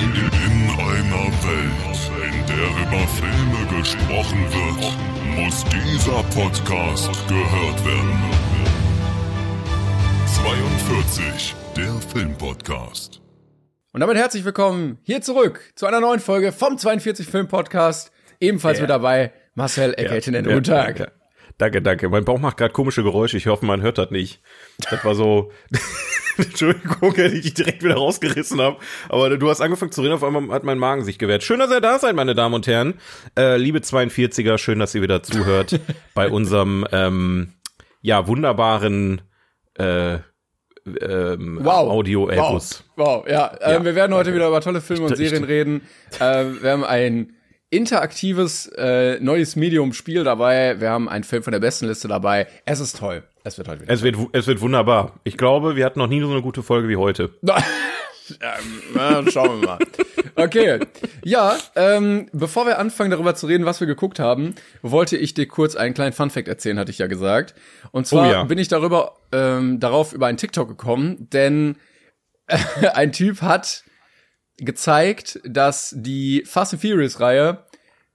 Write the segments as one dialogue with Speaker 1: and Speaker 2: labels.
Speaker 1: In einer Welt, in der über Filme gesprochen wird, muss dieser Podcast gehört werden. 42, der Filmpodcast.
Speaker 2: Und damit herzlich willkommen hier zurück zu einer neuen Folge vom 42 Film Podcast. Ebenfalls
Speaker 3: Ja.
Speaker 2: mit dabei Marcel Eckertinen.
Speaker 3: Ja,
Speaker 2: Guten Tag.
Speaker 3: Danke. danke. Mein Bauch macht gerade komische Geräusche. Ich hoffe, man hört das nicht. Das war so. Entschuldigung, dass ich dich direkt wieder rausgerissen habe. Aber du hast angefangen zu reden, auf einmal hat mein Magen sich gewehrt. Schön, dass ihr da seid, meine Damen und Herren. Äh, liebe 42er, schön, dass ihr wieder zuhört bei unserem ähm, ja wunderbaren äh, ähm,
Speaker 2: Wow.
Speaker 3: Audio-Epos.
Speaker 2: Wow, wow. Ja, ähm,
Speaker 3: Ja,
Speaker 2: wir werden heute wieder über tolle Filme und Serien reden. Ähm, wir haben ein interaktives äh, neues Medium-Spiel dabei. Wir haben einen Film von der besten Liste dabei. Es ist toll. Es wird heute wieder.
Speaker 3: Es wird, es wird wunderbar. Ich glaube, wir hatten noch nie so eine gute Folge wie heute.
Speaker 2: ähm, na, schauen wir mal. Okay. Ja, ähm, bevor wir anfangen, darüber zu reden, was wir geguckt haben, wollte ich dir kurz einen kleinen Funfact erzählen, hatte ich ja gesagt. Und zwar
Speaker 3: Oh ja.
Speaker 2: bin ich darüber, ähm, darauf über einen TikTok gekommen, denn ein Typ hat gezeigt, dass die Fast and Furious Reihe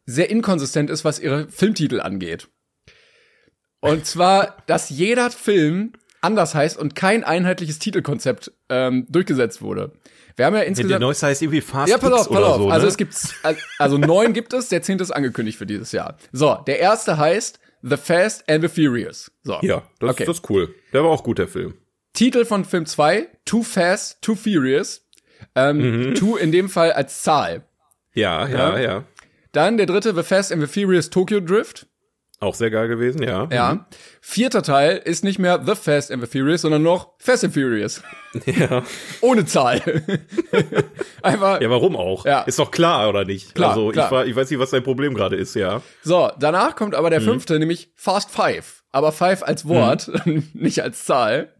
Speaker 2: sehr inkonsistent ist, was ihre Filmtitel angeht. Und zwar, dass jeder Film anders heißt und kein einheitliches Titelkonzept ähm, durchgesetzt wurde. Wir haben ja
Speaker 3: Der
Speaker 2: insgesamt
Speaker 3: neueste heißt irgendwie Fast
Speaker 2: ja, pass auf, pass auf.
Speaker 3: so.
Speaker 2: also
Speaker 3: ne?
Speaker 2: es gibt also neun gibt es, der zehnte ist angekündigt für dieses Jahr. So, der erste heißt The Fast and the Furious. So.
Speaker 3: Ja, das,
Speaker 2: okay.
Speaker 3: das ist cool. Der war auch gut, der Film.
Speaker 2: Titel von Film 2, Too Fast, Too Furious. Ähm,
Speaker 3: Mhm.
Speaker 2: Too in dem Fall als Zahl.
Speaker 3: Ja, ja,
Speaker 2: Ja.
Speaker 3: ja.
Speaker 2: Dann der dritte, The Fast and the Furious Tokyo Drift.
Speaker 3: Auch sehr geil gewesen, ja.
Speaker 2: Ja. Vierter Teil ist nicht mehr The Fast and the Furious, sondern noch Fast and Furious.
Speaker 3: Ja.
Speaker 2: Ohne Zahl. Einfach.
Speaker 3: Ja, warum auch?
Speaker 2: Ja.
Speaker 3: Ist doch klar, oder nicht?
Speaker 2: Klar,
Speaker 3: also,
Speaker 2: klar.
Speaker 3: Ich, war, ich weiß nicht, was dein Problem gerade ist, ja.
Speaker 2: So, danach kommt aber der
Speaker 3: Mhm.
Speaker 2: fünfte, nämlich Fast Five. Aber Five als Wort, nicht als Zahl.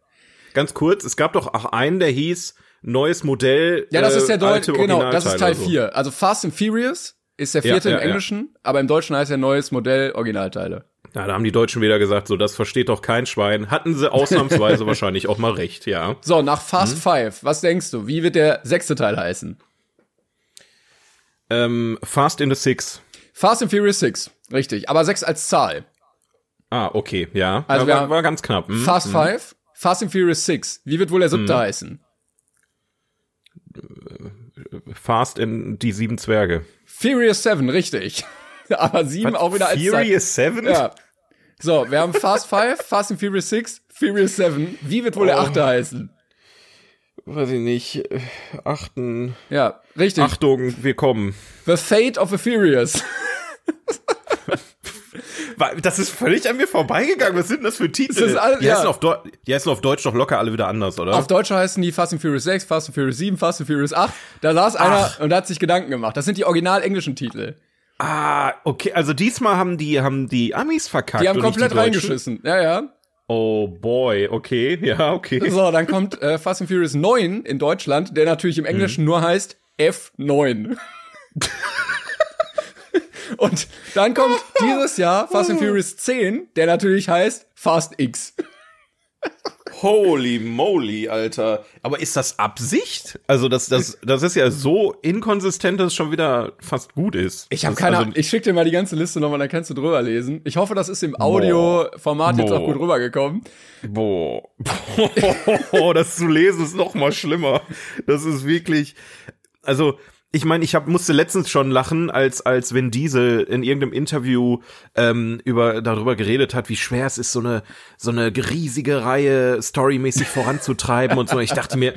Speaker 3: Ganz kurz, es gab doch auch einen, der hieß Neues Modell.
Speaker 2: Ja, das
Speaker 3: äh,
Speaker 2: ist der deutsche,
Speaker 3: alte
Speaker 2: genau, das ist Teil
Speaker 3: Originalteile,
Speaker 2: 4. Also Fast and Furious ist der
Speaker 3: Ja,
Speaker 2: vierte
Speaker 3: ja,
Speaker 2: im
Speaker 3: ja.
Speaker 2: Englischen, aber im Deutschen heißt er neues Modell Originalteile.
Speaker 3: Ja, da haben die Deutschen wieder gesagt, so, das versteht doch kein Schwein. Hatten sie ausnahmsweise wahrscheinlich auch mal recht, ja.
Speaker 2: So, nach
Speaker 3: Mhm.
Speaker 2: Fast Five, was denkst du? Wie wird der sechste Teil heißen?
Speaker 3: Ähm, Fast in the Six.
Speaker 2: Fast and Furious 6, richtig, aber 6 als Zahl.
Speaker 3: Ah, okay, ja.
Speaker 2: Also
Speaker 3: ja, war, war ganz knapp. Hm?
Speaker 2: Fast Five, Fast and Furious 6. Wie wird wohl der
Speaker 3: Mhm.
Speaker 2: siebte heißen?
Speaker 3: Fast in die sieben Zwerge.
Speaker 2: Furious 7, richtig. aber 7 auch wieder als.
Speaker 3: Furious Seven?
Speaker 2: Ja. So, wir haben Fast Five, Fast and Furious 6, Furious 7. Wie wird wohl der
Speaker 3: Oh.
Speaker 2: achte heißen?
Speaker 3: Weiß ich nicht. Achten.
Speaker 2: Ja, richtig.
Speaker 3: Achtung, wir kommen.
Speaker 2: The Fate of the Furious.
Speaker 3: Das ist völlig an mir vorbeigegangen. Was sind denn das für Titel?
Speaker 2: Das ist all-
Speaker 3: die, heißen
Speaker 2: ja.
Speaker 3: auf Deu- die heißen auf Deutsch doch locker alle wieder anders, oder?
Speaker 2: Auf Deutsch heißen die Fast and Furious 6, Fast and Furious 7, Fast and Furious 8. Da saß einer und hat sich Gedanken gemacht. Das sind die original englischen Titel.
Speaker 3: ah, okay. Also diesmal haben die, haben die Amis verkackt.
Speaker 2: Die haben komplett
Speaker 3: die
Speaker 2: reingeschissen. Ja, ja.
Speaker 3: Oh boy, okay. Ja, okay.
Speaker 2: So, dann kommt äh, Fast and Furious 9 in Deutschland, der natürlich im Englischen nur heißt F9. und dann kommt dieses Jahr Fast and Furious 10, der natürlich heißt Fast X.
Speaker 3: Holy moly, Alter. Aber ist das Absicht? Also das, das, das ist ja so inkonsistent, dass es schon wieder fast gut ist.
Speaker 2: Ich habe keine
Speaker 3: also,
Speaker 2: Ahnung. Ich schicke dir mal die ganze Liste nochmal, dann kannst du drüber lesen. Ich hoffe, das ist im Audioformat jetzt auch gut rübergekommen.
Speaker 3: Boah. Boah, das zu lesen ist noch mal schlimmer. Das ist wirklich, also, ich meine, ich hab, musste letztens schon lachen, als, als Vin Diesel in irgendeinem Interview ähm, über, darüber geredet hat, wie schwer es ist, so eine, so eine riesige Reihe storymäßig voranzutreiben und so. Ich dachte mir,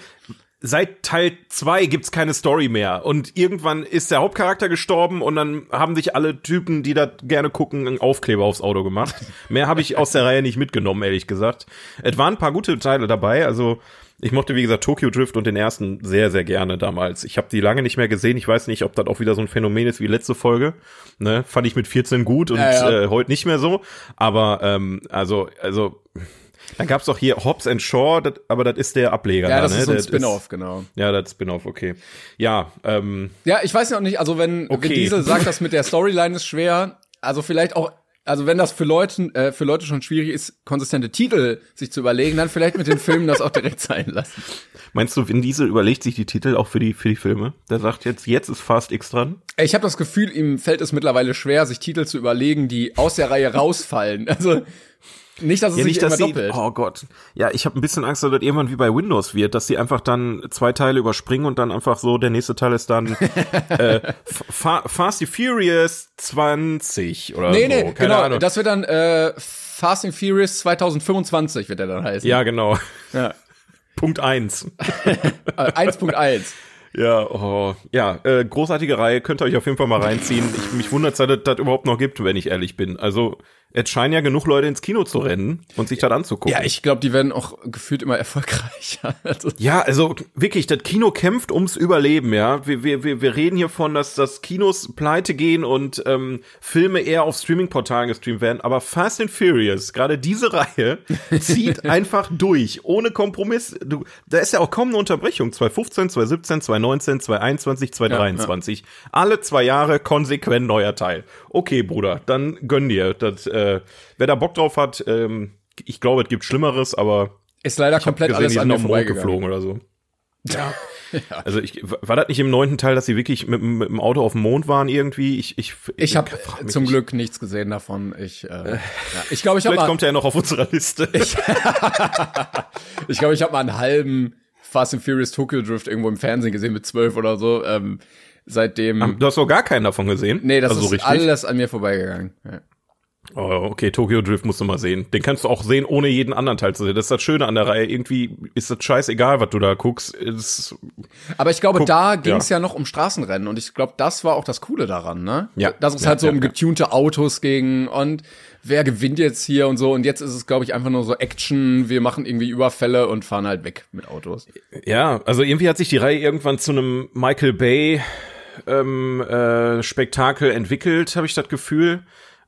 Speaker 3: seit Teil zwei gibt's keine Story mehr. Und irgendwann ist der Hauptcharakter gestorben und dann haben sich alle Typen, die da gerne gucken, einen Aufkleber aufs Auto gemacht. Mehr habe ich aus der Reihe nicht mitgenommen, ehrlich gesagt. Es waren ein paar gute Teile dabei, also ich mochte, wie gesagt, Tokyo Drift und den ersten sehr, sehr gerne damals. Ich habe die lange nicht mehr gesehen. Ich weiß nicht, ob das auch wieder so ein Phänomen ist wie letzte Folge. Ne? Fand ich mit 14 gut und
Speaker 2: Ja, ja.
Speaker 3: Äh, heute nicht mehr so. Aber ähm, also, also dann gab's doch hier Hobbs and Shaw, das, aber das ist der Ableger.
Speaker 2: Ja,
Speaker 3: da,
Speaker 2: das
Speaker 3: ne?
Speaker 2: ist so ein Spin-off, genau.
Speaker 3: Ja, das Spin-off, okay. Ja, ähm,
Speaker 2: Ja, ich weiß ja auch nicht, also wenn,
Speaker 3: Okay.
Speaker 2: wenn Diesel sagt, das mit der Storyline ist schwer, also vielleicht auch also wenn das für Leute, äh, für Leute schon schwierig ist, konsistente Titel sich zu überlegen, dann vielleicht mit den Filmen das auch direkt sein lassen.
Speaker 3: Meinst du, Vin Diesel überlegt sich die Titel auch für die, für die Filme? Der sagt jetzt, jetzt ist Fast X dran?
Speaker 2: Ich habe das Gefühl, ihm fällt es mittlerweile schwer, sich Titel zu überlegen, die aus der Reihe rausfallen. Also nicht, dass es
Speaker 3: Ja,
Speaker 2: sich
Speaker 3: nicht,
Speaker 2: immer
Speaker 3: dass sie,
Speaker 2: doppelt.
Speaker 3: oh Gott. Ja, ich habe ein bisschen Angst, dass das irgendwann wie bei Windows wird, dass sie einfach dann zwei Teile überspringen und dann einfach so, der nächste Teil ist dann äh, Fa Fast and Furious 20 oder
Speaker 2: nee,
Speaker 3: so.
Speaker 2: nee,
Speaker 3: Keine
Speaker 2: genau.
Speaker 3: Ahnung.
Speaker 2: Das wird dann äh, Fast and Furious 2025 wird er dann heißen.
Speaker 3: ja, genau.
Speaker 2: ja.
Speaker 3: Punkt eins.
Speaker 2: Äh, 1.1.
Speaker 3: Ja, oh, ja, äh, großartige Reihe, könnt ihr euch auf jeden Fall mal reinziehen. Ich, mich wundert, dass es das überhaupt noch gibt, wenn ich ehrlich bin. Also, es scheinen ja genug Leute ins Kino zu rennen und sich das anzugucken.
Speaker 2: Ja, ich glaube, die werden auch gefühlt immer erfolgreicher. Also,
Speaker 3: Ja, also wirklich, das Kino kämpft ums Überleben, ja. Wir, wir, wir, wir reden hier von, dass, dass Kinos pleite gehen und ähm, Filme eher auf Streaming-Portalen gestreamt werden. Aber Fast and Furious, gerade diese Reihe, zieht einfach durch, ohne Kompromiss. Du, da ist ja auch kaum eine Unterbrechung. 2015, 2017, 2019, 2021, 2023. Alle zwei Jahre konsequent neuer Teil. Okay, Bruder, dann gönn dir. Das, äh, wer da Bock drauf hat, ähm, ich glaube, es gibt Schlimmeres, aber
Speaker 2: ist leider komplett
Speaker 3: gesehen,
Speaker 2: alles an mir
Speaker 3: auf den Mond
Speaker 2: vorbeigegangen.
Speaker 3: geflogen oder so. Ja. Also ich war das nicht im neunten Teil, dass sie wirklich mit, mit dem Auto auf dem Mond waren irgendwie? Ich ich
Speaker 2: Ich habe
Speaker 3: frag mich
Speaker 2: zum
Speaker 3: nicht.
Speaker 2: Glück nichts gesehen davon. Ich äh, ja. ich glaube, ich habe
Speaker 3: Vielleicht kommt er ja noch auf unserer Liste.
Speaker 2: ich glaube, ich habe mal einen halben Fast and Furious Tokyo Drift irgendwo im Fernsehen gesehen mit zwölf oder so. Ähm, seitdem
Speaker 3: du hast doch gar keinen davon gesehen?
Speaker 2: Nee, das
Speaker 3: also so
Speaker 2: ist
Speaker 3: richtig.
Speaker 2: alles an mir vorbeigegangen. Ja.
Speaker 3: Oh, okay, Tokyo Drift musst du mal sehen. Den kannst du auch sehen, ohne jeden anderen Teil zu sehen. Das ist das Schöne an der Reihe. Irgendwie ist das scheißegal, was du da guckst. Ist,
Speaker 2: Aber ich glaube,
Speaker 3: Guck,
Speaker 2: da ging es
Speaker 3: ja.
Speaker 2: ja. noch um Straßenrennen und ich glaube, das war auch das Coole daran, ne?
Speaker 3: Ja.
Speaker 2: Dass es
Speaker 3: Ja,
Speaker 2: halt so
Speaker 3: ja,
Speaker 2: um getunte Autos ging und wer gewinnt jetzt hier und so und jetzt ist es, glaube ich, einfach nur so Action, wir machen irgendwie Überfälle und fahren halt weg mit Autos.
Speaker 3: ja, also irgendwie hat sich die Reihe irgendwann zu einem Michael Bay ähm, äh, Spektakel entwickelt, habe ich das Gefühl.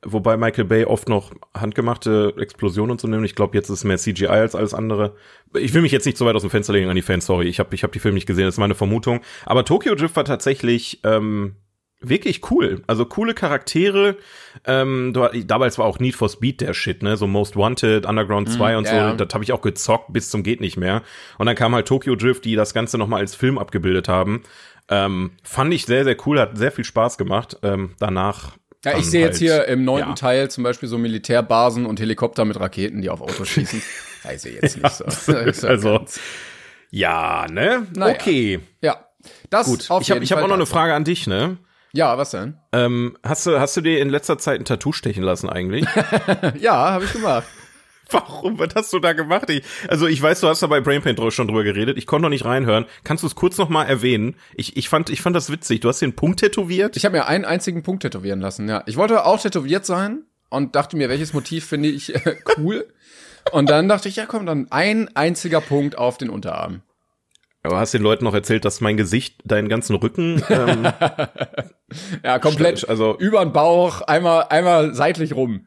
Speaker 3: Wobei Michael Bay oft noch handgemachte Explosionen und so nimmt. Ich glaube, jetzt ist es mehr CGI als alles andere. Ich will mich jetzt nicht so weit aus dem Fenster legen an die Fans, sorry. Ich habe ich hab die Filme nicht gesehen, das ist meine Vermutung. Aber Tokyo Drift war tatsächlich ähm, wirklich cool. Also coole Charaktere. Ähm, damals war auch Need for Speed der Shit, ne? So Most Wanted, Underground 2 und
Speaker 2: ja,
Speaker 3: so. Das habe ich auch gezockt bis zum geht nicht mehr. Und dann kam halt Tokyo Drift, die das Ganze nochmal als Film abgebildet haben. Ähm, fand ich sehr, sehr cool, hat sehr viel Spaß gemacht. Ähm, danach.
Speaker 2: Ja, ich sehe jetzt
Speaker 3: halt,
Speaker 2: hier im neunten
Speaker 3: ja.
Speaker 2: Teil zum Beispiel so Militärbasen und Helikopter mit Raketen, die auf Autos schießen. ja, ich sehe jetzt nicht so.
Speaker 3: Also, ja, ne?
Speaker 2: Naja.
Speaker 3: Okay,
Speaker 2: ja. Das
Speaker 3: gut.
Speaker 2: auf
Speaker 3: Ich habe hab auch noch eine. Frage an dich, ne?
Speaker 2: Ja, was denn?
Speaker 3: Ähm, hast du, hast du dir in letzter Zeit ein Tattoo stechen lassen eigentlich?
Speaker 2: Ja, habe ich gemacht.
Speaker 3: Warum? Was hast du da gemacht? Ich, also ich weiß, du hast da bei Brainpaint drü- schon drüber geredet. Ich konnte noch nicht reinhören. Kannst du es kurz noch mal erwähnen? Ich, ich, fand, ich fand das witzig. Du hast den Punkt tätowiert.
Speaker 2: Ich habe mir einen einzigen Punkt tätowieren lassen, ja. Ich wollte auch tätowiert sein und dachte mir, welches Motiv finde ich äh, cool. Und dann dachte ich, ja komm, dann ein einziger Punkt auf den Unterarm.
Speaker 3: Aber hast den Leuten noch erzählt, dass mein Gesicht deinen ganzen Rücken. Ähm,
Speaker 2: Ja, komplett
Speaker 3: Also-
Speaker 2: über den Bauch, einmal, einmal seitlich rum.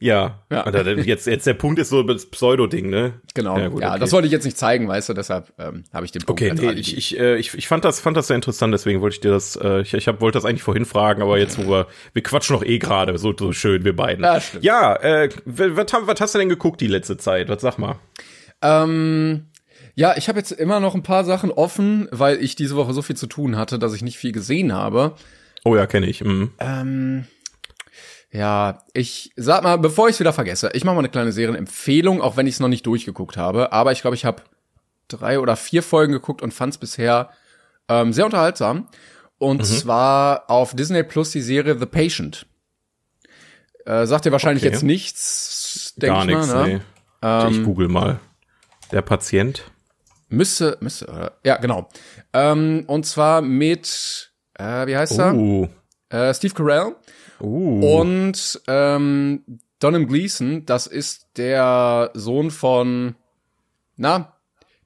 Speaker 3: Ja.
Speaker 2: Ja.
Speaker 3: Jetzt, jetzt der Punkt ist so das Pseudo-Ding, ne?
Speaker 2: Genau.
Speaker 3: Ja,
Speaker 2: Ja,
Speaker 3: gut, okay.
Speaker 2: das wollte ich jetzt nicht zeigen, weißt du, deshalb ähm, habe ich den Punkt
Speaker 3: Okay, nee, ich, ich, äh, ich, ich fand das, fand das sehr interessant, deswegen wollte ich dir das, äh, ich, ich hab, wollte das eigentlich vorhin fragen, aber jetzt, wo wir, wir quatschen noch eh gerade, so, so schön, wir beiden.
Speaker 2: Ja, stimmt.
Speaker 3: Ja, äh, was, was, was hast du denn geguckt die letzte Zeit? Was sag mal?
Speaker 2: Ähm, ja, ich habe jetzt immer noch ein paar Sachen offen, weil ich diese Woche so viel zu tun hatte, dass ich nicht viel gesehen habe.
Speaker 3: Oh ja, kenne ich. Mhm.
Speaker 2: Ähm, ja, ich sag mal, bevor ich es wieder vergesse, ich mache mal eine kleine Serienempfehlung, auch wenn ich es noch nicht durchgeguckt habe. Aber ich glaube, ich habe drei oder vier Folgen geguckt und fand es bisher ähm, sehr unterhaltsam. Und zwar auf Disney Plus die Serie The Patient. Äh, sagt dir wahrscheinlich
Speaker 3: Okay.
Speaker 2: jetzt nichts, denke
Speaker 3: Gar
Speaker 2: ich
Speaker 3: nichts,
Speaker 2: mal. Ne?
Speaker 3: nee.
Speaker 2: Ähm,
Speaker 3: ich google mal. Der Patient.
Speaker 2: Müsste, müsste, äh, ja, genau. Ähm, und zwar mit, äh, wie heißt er?
Speaker 3: Uh.
Speaker 2: Äh, Steve Carell
Speaker 3: Uh.
Speaker 2: und ähm, Donham Gleason. Das ist der Sohn von, na,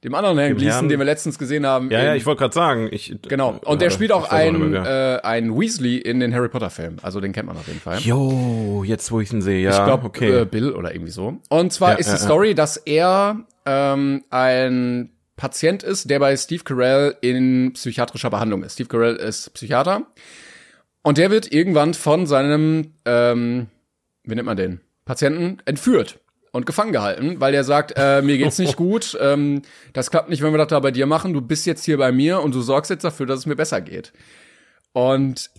Speaker 2: dem anderen Herrn Gleason, den wir letztens gesehen haben.
Speaker 3: ja, ja,
Speaker 2: in-
Speaker 3: ich wollte gerade sagen. Ich,
Speaker 2: Genau. Und
Speaker 3: Ja,
Speaker 2: der spielt auch
Speaker 3: ich weiß nicht
Speaker 2: ein,
Speaker 3: mehr, wer.
Speaker 2: äh, ein Weasley in den Harry Potter Filmen. Also den kennt man auf jeden Fall.
Speaker 3: Jo, jetzt wo ich ihn sehe, ja.
Speaker 2: ich glaube,
Speaker 3: okay.
Speaker 2: äh, Bill oder irgendwie so. Und zwar
Speaker 3: Ja,
Speaker 2: ist
Speaker 3: ja,
Speaker 2: die
Speaker 3: ja.
Speaker 2: Story, dass er ähm, ein Patient ist, der bei Steve Carell in psychiatrischer Behandlung ist. Steve Carell ist Psychiater. Und der wird irgendwann von seinem ähm, wie nennt man den? Patienten entführt und gefangen gehalten, weil der sagt, äh, mir geht's nicht gut, ähm, das klappt nicht, wenn wir das da bei dir machen, du bist jetzt hier bei mir und du sorgst jetzt dafür, dass es mir besser geht. Und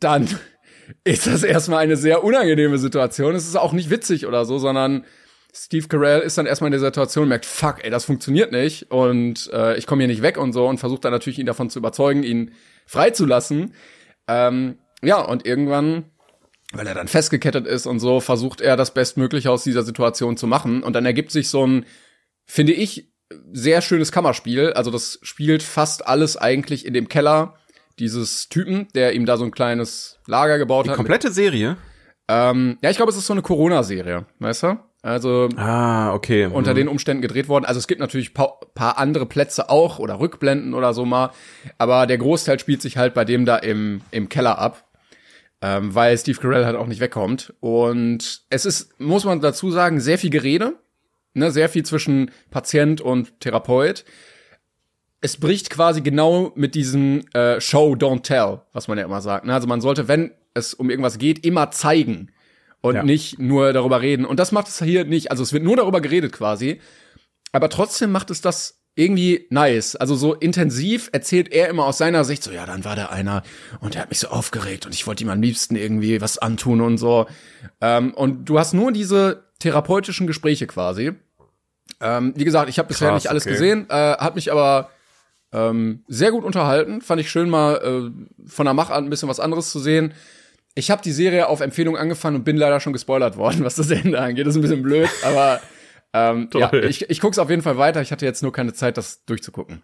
Speaker 2: dann ist das erstmal eine sehr unangenehme Situation. Es ist auch nicht witzig oder so, sondern Steve Carell ist dann erstmal in der Situation und merkt, fuck, ey, das funktioniert nicht und äh, ich komme hier nicht weg und so und versucht dann natürlich ihn davon zu überzeugen, ihn freizulassen. Ähm, ja, und irgendwann weil er dann festgekettet ist und so, versucht er das Bestmögliche aus dieser Situation zu machen. Und dann ergibt sich so ein, finde ich, sehr schönes Kammerspiel. Also das spielt fast alles eigentlich in dem Keller dieses Typen, der ihm da so ein kleines Lager gebaut
Speaker 3: Die
Speaker 2: hat.
Speaker 3: komplette Serie?
Speaker 2: Ähm, ja, ich glaube, es ist so eine Corona-Serie, weißt du? Also
Speaker 3: Ah, okay.
Speaker 2: unter
Speaker 3: Mhm.
Speaker 2: den Umständen gedreht worden. Also es gibt natürlich pa paar andere Plätze auch oder Rückblenden oder so mal, aber der Großteil spielt sich halt bei dem da im, im Keller ab, ähm, weil Steve Carell halt auch nicht wegkommt. Und es ist, muss man dazu sagen, sehr viel Gerede, ne, sehr viel zwischen Patient und Therapeut. Es bricht quasi genau mit diesem äh, Show, don't tell, was man ja immer sagt. Ne? Also man sollte, wenn es um irgendwas geht, immer zeigen und
Speaker 3: Ja.
Speaker 2: nicht nur darüber reden. Und das macht es hier nicht. Also es wird nur darüber geredet quasi. Aber trotzdem macht es das irgendwie nice. Also so intensiv erzählt er immer aus seiner Sicht so, ja, dann war da einer und der hat mich so aufgeregt und ich wollte ihm am liebsten irgendwie was antun und so. Ähm, und du hast nur diese therapeutischen Gespräche quasi. Ähm, wie gesagt, ich habe bisher
Speaker 3: Krass,
Speaker 2: nicht alles
Speaker 3: okay.
Speaker 2: gesehen, äh, hat mich aber ähm, sehr gut unterhalten. Fand ich schön mal äh, von der Machart ein bisschen was anderes zu sehen. Ich habe die Serie auf Empfehlung angefangen und bin leider schon gespoilert worden, was das Ende angeht. Das ist ein bisschen blöd, aber ähm, ja,
Speaker 3: Toll.
Speaker 2: ich, ich guck's auf jeden Fall weiter. Ich hatte jetzt nur keine Zeit, das durchzugucken.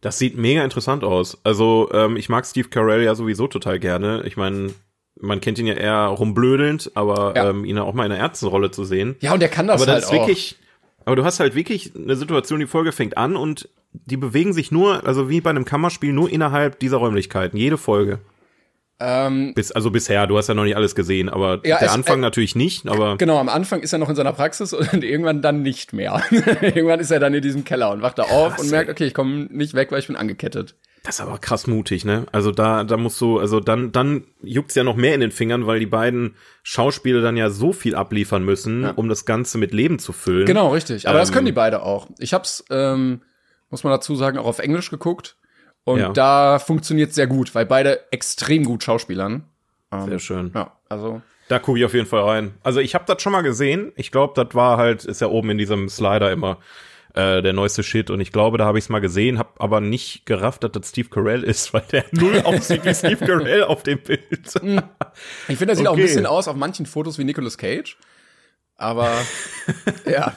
Speaker 3: Das sieht mega interessant aus. Also, ähm, ich mag Steve Carell ja sowieso total gerne. Ich meine, man kennt ihn ja eher rumblödelnd, aber
Speaker 2: Ja.
Speaker 3: ähm, ihn auch mal in einer Ärztenrolle zu sehen.
Speaker 2: Ja, und der kann das
Speaker 3: aber
Speaker 2: halt
Speaker 3: das ist
Speaker 2: auch.
Speaker 3: wirklich, aber du hast halt wirklich eine Situation, die Folge fängt an und die bewegen sich nur, also wie bei einem Kammerspiel, nur innerhalb dieser Räumlichkeiten. Jede Folge.
Speaker 2: Ähm,
Speaker 3: Bis, also bisher, du hast ja noch nicht alles gesehen, aber
Speaker 2: Ja,
Speaker 3: der
Speaker 2: es-
Speaker 3: Anfang
Speaker 2: äh,
Speaker 3: natürlich nicht, aber
Speaker 2: genau, am Anfang ist er noch in seiner Praxis und irgendwann dann nicht mehr. irgendwann ist er dann in diesem Keller und wacht da auf und merkt, okay, ich komme nicht weg, weil ich bin angekettet.
Speaker 3: das ist aber krass mutig, ne? Also da, da musst du, also dann, dann juckt's ja noch mehr in den Fingern, weil die beiden Schauspieler dann ja so viel abliefern müssen,
Speaker 2: Ja.
Speaker 3: um das Ganze mit Leben zu füllen.
Speaker 2: Genau, richtig. Aber das
Speaker 3: Ähm,
Speaker 2: können die beide auch. Ich hab's, ähm, muss man dazu sagen, auch auf Englisch geguckt. Und
Speaker 3: Ja.
Speaker 2: da funktioniert sehr gut, weil beide extrem gut schauspielern. Ähm,
Speaker 3: Sehr schön.
Speaker 2: Ja, also.
Speaker 3: Da gucke ich auf jeden Fall rein. Also ich habe das schon mal gesehen. Ich glaube, das war halt, ist ja oben in diesem Slider immer äh, der neueste Shit. Und ich glaube, da habe ich es mal gesehen, habe aber nicht gerafft, dass das Steve Carell ist, weil der null aussieht wie Steve Carell auf dem Bild.
Speaker 2: Ich finde, er sieht auch ein
Speaker 3: Okay.
Speaker 2: bisschen aus auf manchen Fotos wie Nicolas Cage. Aber ja.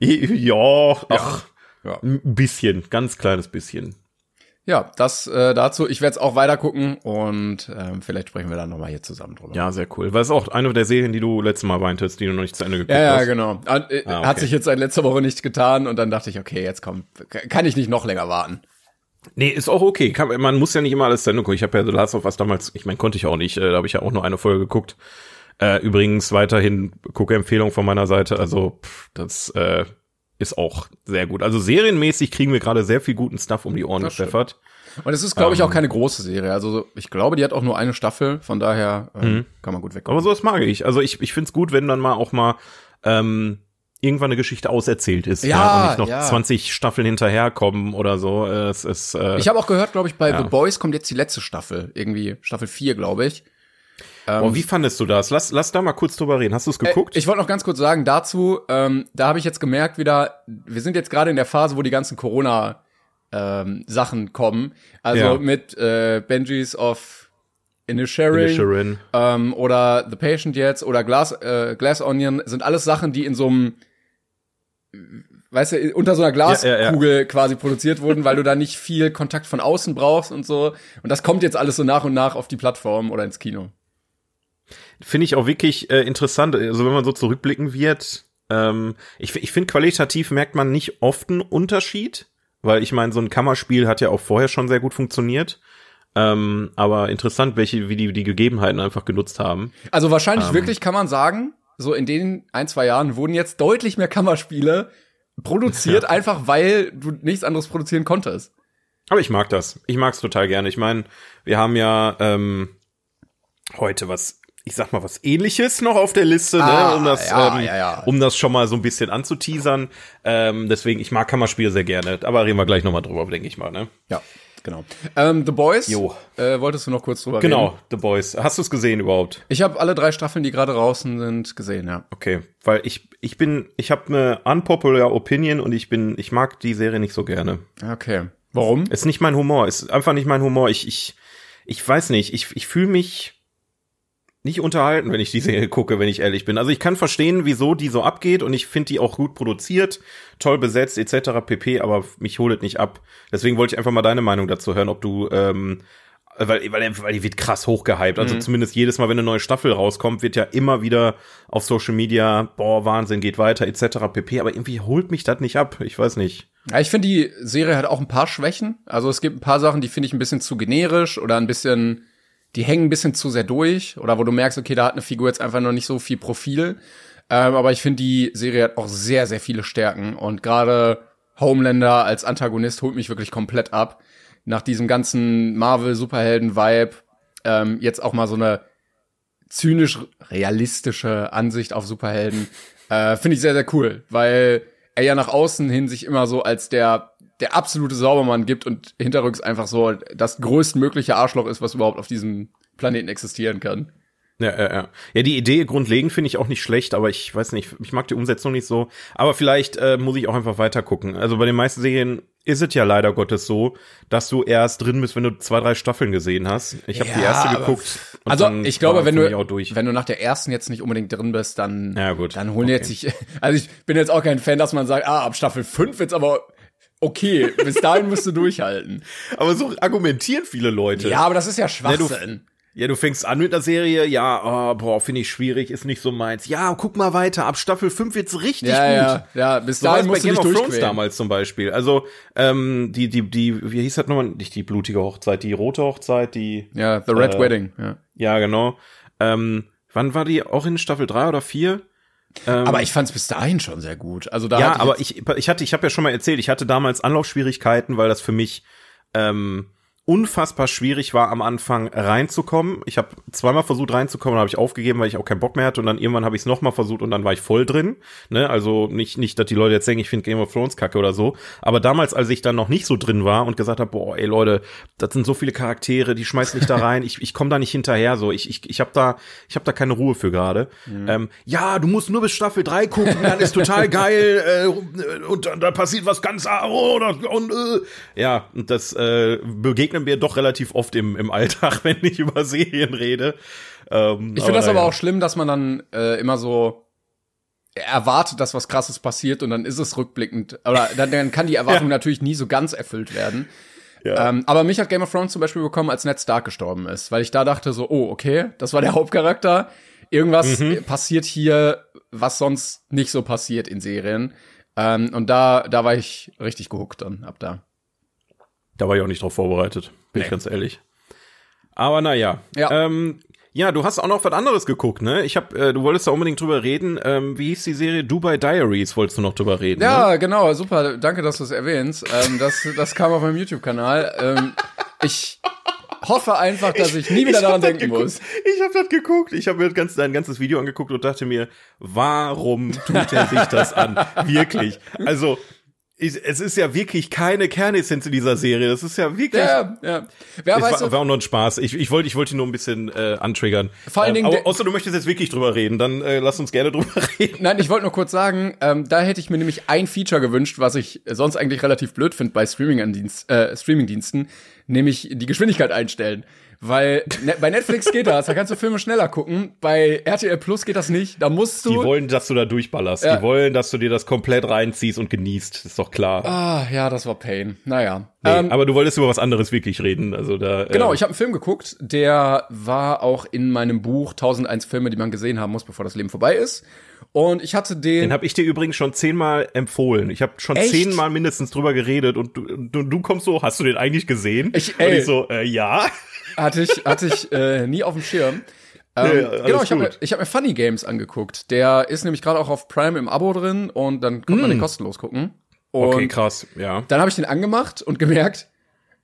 Speaker 3: ja, ach,
Speaker 2: Ja.
Speaker 3: ein bisschen, ganz kleines bisschen.
Speaker 2: Ja, das äh, dazu. Ich werde es auch weiter gucken und ähm, vielleicht sprechen wir dann nochmal hier zusammen drüber.
Speaker 3: Ja, sehr cool. Weil es auch eine der Serien, die du letztes Mal meintest, die du noch nicht zu Ende geguckt
Speaker 2: Ja, ja,
Speaker 3: hast.
Speaker 2: genau. Und, äh,
Speaker 3: Ah, okay.
Speaker 2: Hat sich jetzt seit letzter Woche nicht getan und dann dachte ich, okay, jetzt komm, kann ich nicht noch länger warten.
Speaker 3: Nee, ist auch okay. Kann, man muss ja nicht immer alles zu Ende gucken. Ich habe ja The Last of Us damals, ich meine, konnte ich auch nicht. Äh, da habe ich ja auch nur eine Folge geguckt. Äh, übrigens weiterhin Gucke-Empfehlung von meiner Seite. Also pff, das äh, ist auch sehr gut. Also serienmäßig kriegen wir gerade sehr viel guten Stuff um die Ohren gepfeffert.
Speaker 2: Und es ist, glaube ich,
Speaker 3: Ähm.
Speaker 2: auch keine große Serie. Also ich glaube, die hat auch nur eine Staffel, von daher ähm,
Speaker 3: Mhm.
Speaker 2: kann man gut weg.
Speaker 3: Aber sowas mag ich. Also ich, ich find's gut, wenn dann mal auch mal ähm, irgendwann eine Geschichte auserzählt ist.
Speaker 2: Ja,
Speaker 3: und nicht noch
Speaker 2: ja. 20
Speaker 3: Staffeln hinterherkommen oder so. Äh, Es ist äh,
Speaker 2: Ich habe auch gehört, glaube ich, bei
Speaker 3: Ja.
Speaker 2: The Boys kommt jetzt die letzte Staffel, irgendwie Staffel 4, glaube ich. Ähm,
Speaker 3: boah, wie fandest du das? Lass, lass da mal kurz drüber reden. Hast du es geguckt?
Speaker 2: Äh, ich wollte noch ganz kurz sagen dazu, ähm, da habe ich jetzt gemerkt wieder, wir sind jetzt gerade in der Phase, wo die ganzen Corona ähm, Sachen kommen. Also
Speaker 3: Ja.
Speaker 2: mit äh, Benjis of Inisherin
Speaker 3: Sharon.
Speaker 2: ähm, oder The Patient jetzt oder Glass, äh, Glass Onion sind alles Sachen, die in so einem weißt du, unter so einer
Speaker 3: Ja, ja, ja.
Speaker 2: Glaskugel quasi produziert wurden, weil du da nicht viel Kontakt von außen brauchst und so. Und das kommt jetzt alles so nach und nach auf die Plattform oder ins Kino.
Speaker 3: Finde ich auch wirklich äh, interessant. Also wenn man so zurückblicken wird, ähm, ich, ich finde qualitativ merkt man nicht oft einen Unterschied, weil ich meine, so ein Kammerspiel hat ja auch vorher schon sehr gut funktioniert. Ähm, aber interessant, welche, wie die die Gegebenheiten einfach genutzt haben.
Speaker 2: Also wahrscheinlich
Speaker 3: Ähm.
Speaker 2: wirklich kann man sagen, so in den ein, zwei Jahren wurden jetzt deutlich mehr Kammerspiele produziert, einfach weil du nichts anderes produzieren konntest.
Speaker 3: Aber ich mag das. Ich mag's total gerne. Ich meine, wir haben ja ähm, heute was ich sag mal, was ähnliches noch auf der Liste,
Speaker 2: Ah,
Speaker 3: ne, um das,
Speaker 2: ja,
Speaker 3: ähm,
Speaker 2: ja, ja.
Speaker 3: um das schon mal so ein bisschen anzuteasern. Ähm, deswegen, ich mag Kammerspiele sehr gerne, aber reden wir gleich nochmal drüber, denke ich mal, ne?
Speaker 2: Ja, genau. Ähm, The Boys.
Speaker 3: Jo.
Speaker 2: Äh, wolltest du noch kurz drüber reden?
Speaker 3: Genau, The Boys. Hast du es gesehen überhaupt?
Speaker 2: Ich habe alle drei Staffeln, die gerade draußen sind, gesehen, ja.
Speaker 3: Okay, weil ich, ich bin, ich habe eine unpopular Opinion und ich bin, ich mag die Serie nicht so gerne.
Speaker 2: Okay. Warum?
Speaker 3: Ist nicht mein Humor, ist einfach nicht mein Humor. Ich, ich, ich weiß nicht, ich, ich fühle mich nicht unterhalten, wenn ich die Serie gucke, wenn ich ehrlich bin. Also ich kann verstehen, wieso die so abgeht und ich finde die auch gut produziert, toll besetzt etc. pp. Aber mich holt nicht ab. Deswegen wollte ich einfach mal deine Meinung dazu hören, ob du ähm, weil, weil, weil die wird krass hochgehypt. Also zumindest jedes Mal, wenn eine neue Staffel rauskommt, wird ja immer wieder auf Social Media, boah, Wahnsinn, geht weiter, etc. pp. Aber irgendwie holt mich das nicht ab. Ich weiß nicht.
Speaker 2: Ja, ich finde, die Serie hat auch ein paar Schwächen. Also es gibt ein paar Sachen, die finde ich ein bisschen zu generisch oder ein bisschen, die hängen ein bisschen zu sehr durch. Oder wo du merkst, okay, da hat eine Figur jetzt einfach noch nicht so viel Profil. Ähm, aber ich finde, die Serie hat auch sehr, sehr viele Stärken. Und gerade Homelander als Antagonist holt mich wirklich komplett ab. Nach diesem ganzen Marvel-Superhelden-Vibe ähm, jetzt auch mal so eine zynisch realistische Ansicht auf Superhelden. Äh, Finde ich sehr, sehr cool, weil er ja nach außen hin sich immer so als der, der absolute Saubermann gibt und hinterrücks einfach so das größtmögliche Arschloch ist, was überhaupt auf diesem Planeten existieren kann.
Speaker 3: Ja, ja, ja. Ja, die Idee grundlegend finde ich auch nicht schlecht, aber ich weiß nicht, ich mag die Umsetzung nicht so. Aber vielleicht äh, muss ich auch einfach weiter gucken. Also bei den meisten Serien ist es ja leider Gottes so, dass du erst drin bist, wenn du zwei, drei Staffeln gesehen hast. Ich habe die
Speaker 2: Ja,
Speaker 3: erste
Speaker 2: aber-
Speaker 3: geguckt.
Speaker 2: Also ich glaube, wenn du, wenn du nach der ersten jetzt nicht unbedingt drin bist, dann,
Speaker 3: Ja, gut.
Speaker 2: dann holen jetzt sich, also ich bin jetzt auch kein Fan, dass man sagt, ah, ab Staffel 5 wird's aber okay, bis dahin musst du durchhalten.
Speaker 3: aber so argumentieren viele Leute.
Speaker 2: Ja, aber das ist ja Schwachsinn.
Speaker 3: Ja, du fängst an mit der Serie, ja, oh, boah, finde ich schwierig, ist nicht so meins. Ja, guck mal weiter, ab Staffel 5 wird's richtig
Speaker 2: Ja,
Speaker 3: gut.
Speaker 2: ja, ja, bis
Speaker 3: So
Speaker 2: dahin
Speaker 3: es bei
Speaker 2: musst du
Speaker 3: Game of Thrones damals zum Beispiel. Also, ähm, die, die, die, wie hieß das nochmal? Nicht die blutige Hochzeit, die rote Hochzeit, die,
Speaker 2: Ja, The Red
Speaker 3: Äh,
Speaker 2: Wedding, ja.
Speaker 3: ja, genau. Ähm, wann war die auch in Staffel 3 oder 4?
Speaker 2: Aber ich fand's bis dahin schon sehr gut. Also da
Speaker 3: Ja,
Speaker 2: hatte
Speaker 3: aber ich, ich hatte, ich habe ja schon mal erzählt, ich hatte damals Anlaufschwierigkeiten, weil das für mich ähm, unfassbar schwierig war, am Anfang reinzukommen. Ich habe zweimal versucht reinzukommen, habe ich aufgegeben, weil ich auch keinen Bock mehr hatte. Und dann irgendwann habe ich es nochmal versucht und dann war ich voll drin. Ne? Also nicht, nicht, dass die Leute jetzt denken, ich finde Game of Thrones kacke oder so. Aber damals, als ich dann noch nicht so drin war und gesagt habe, boah, ey Leute, das sind so viele Charaktere, die schmeißen mich da rein. ich ich komme da nicht hinterher. So, ich, ich, ich habe da, ich habe da keine Ruhe für gerade. Ähm, ja, du musst nur bis Staffel 3 gucken, dann ist total geil. Äh, und dann da passiert was ganz oh, das- und äh. ja, und das äh, begegnet mir doch relativ oft im, im Alltag, wenn ich über Serien rede. Ähm,
Speaker 2: Ich finde das aber
Speaker 3: naja.
Speaker 2: auch schlimm, dass man dann äh, immer so erwartet, dass was krasses passiert und dann ist es rückblickend. Oder dann, dann kann die Erwartung natürlich nie so ganz erfüllt werden.
Speaker 3: Ja.
Speaker 2: Ähm, aber mich hat Game of Thrones zum Beispiel bekommen, als Ned Stark gestorben ist, weil ich da dachte so, oh, okay, das war der Hauptcharakter. Irgendwas
Speaker 3: Mhm.
Speaker 2: passiert hier, was sonst nicht so passiert in Serien. Ähm, und da, da war ich richtig gehuckt dann, ab da.
Speaker 3: Da war ich auch nicht drauf vorbereitet, bin
Speaker 2: Nee.
Speaker 3: ich ganz ehrlich. Aber naja.
Speaker 2: Ja.
Speaker 3: Ähm, ja, du hast auch noch was anderes geguckt, ne? Ich hab, äh, du wolltest da unbedingt drüber reden. Ähm, wie hieß die Serie? Dubai Diaries wolltest du noch drüber reden. Ne?
Speaker 2: Ja, genau, super. Danke, dass du es erwähnst. Ähm, das, das kam auf meinem YouTube-Kanal. Ähm, ich hoffe einfach, dass ich nie wieder
Speaker 3: Ich
Speaker 2: daran denken
Speaker 3: geguckt.
Speaker 2: muss.
Speaker 3: Ich habe das geguckt. Ich habe mir das ganze, dein ganzes Video angeguckt und dachte mir, warum tut er sich das an? Wirklich. Also, ich, es ist ja wirklich keine Kernessenz in dieser Serie. Das ist ja wirklich.
Speaker 2: Ja, ja. Wer weiß,
Speaker 3: war, war auch nur ein Spaß. Ich, ich wollte ich wollte ihn nur ein bisschen äh, antriggern.
Speaker 2: Vor allen
Speaker 3: ähm,
Speaker 2: Dingen
Speaker 3: außer du möchtest jetzt wirklich drüber reden, dann äh, lass uns gerne drüber reden.
Speaker 2: Nein, ich wollte nur kurz sagen, ähm, da hätte ich mir nämlich ein Feature gewünscht, was ich sonst eigentlich relativ blöd finde bei äh, Streaming-Diensten, nämlich die Geschwindigkeit einstellen. Weil ne, bei Netflix geht das, da kannst du Filme schneller gucken. Bei RTL Plus geht das nicht. Da musst
Speaker 3: Die
Speaker 2: du.
Speaker 3: wollen, dass du da durchballerst.
Speaker 2: Ja.
Speaker 3: Die wollen, dass du dir das komplett reinziehst und genießt. Ist doch klar.
Speaker 2: Ah, ja, das war Pain. Naja.
Speaker 3: Nee,
Speaker 2: Ähm,
Speaker 3: aber du wolltest über was anderes wirklich reden. Also da.
Speaker 2: Genau,
Speaker 3: äh,
Speaker 2: ich habe einen Film geguckt, der war auch in meinem Buch 1001 Filme, die man gesehen haben muss, bevor das Leben vorbei ist. Und ich hatte den,
Speaker 3: Den habe ich dir übrigens schon zehnmal empfohlen. Ich habe schon
Speaker 2: Echt?
Speaker 3: zehnmal mindestens drüber geredet und du, du, du kommst so, hast du den eigentlich gesehen?
Speaker 2: Ich-
Speaker 3: und
Speaker 2: ey.
Speaker 3: ich so, äh, ja.
Speaker 2: Hatte ich, hatte ich äh, nie auf dem Schirm. Ähm,
Speaker 3: Nee,
Speaker 2: genau, ich habe hab mir Funny Games angeguckt. Der ist nämlich gerade auch auf Prime im Abo drin und dann konnte man den kostenlos gucken. Und
Speaker 3: Okay, krass, ja.
Speaker 2: dann habe ich den angemacht und gemerkt,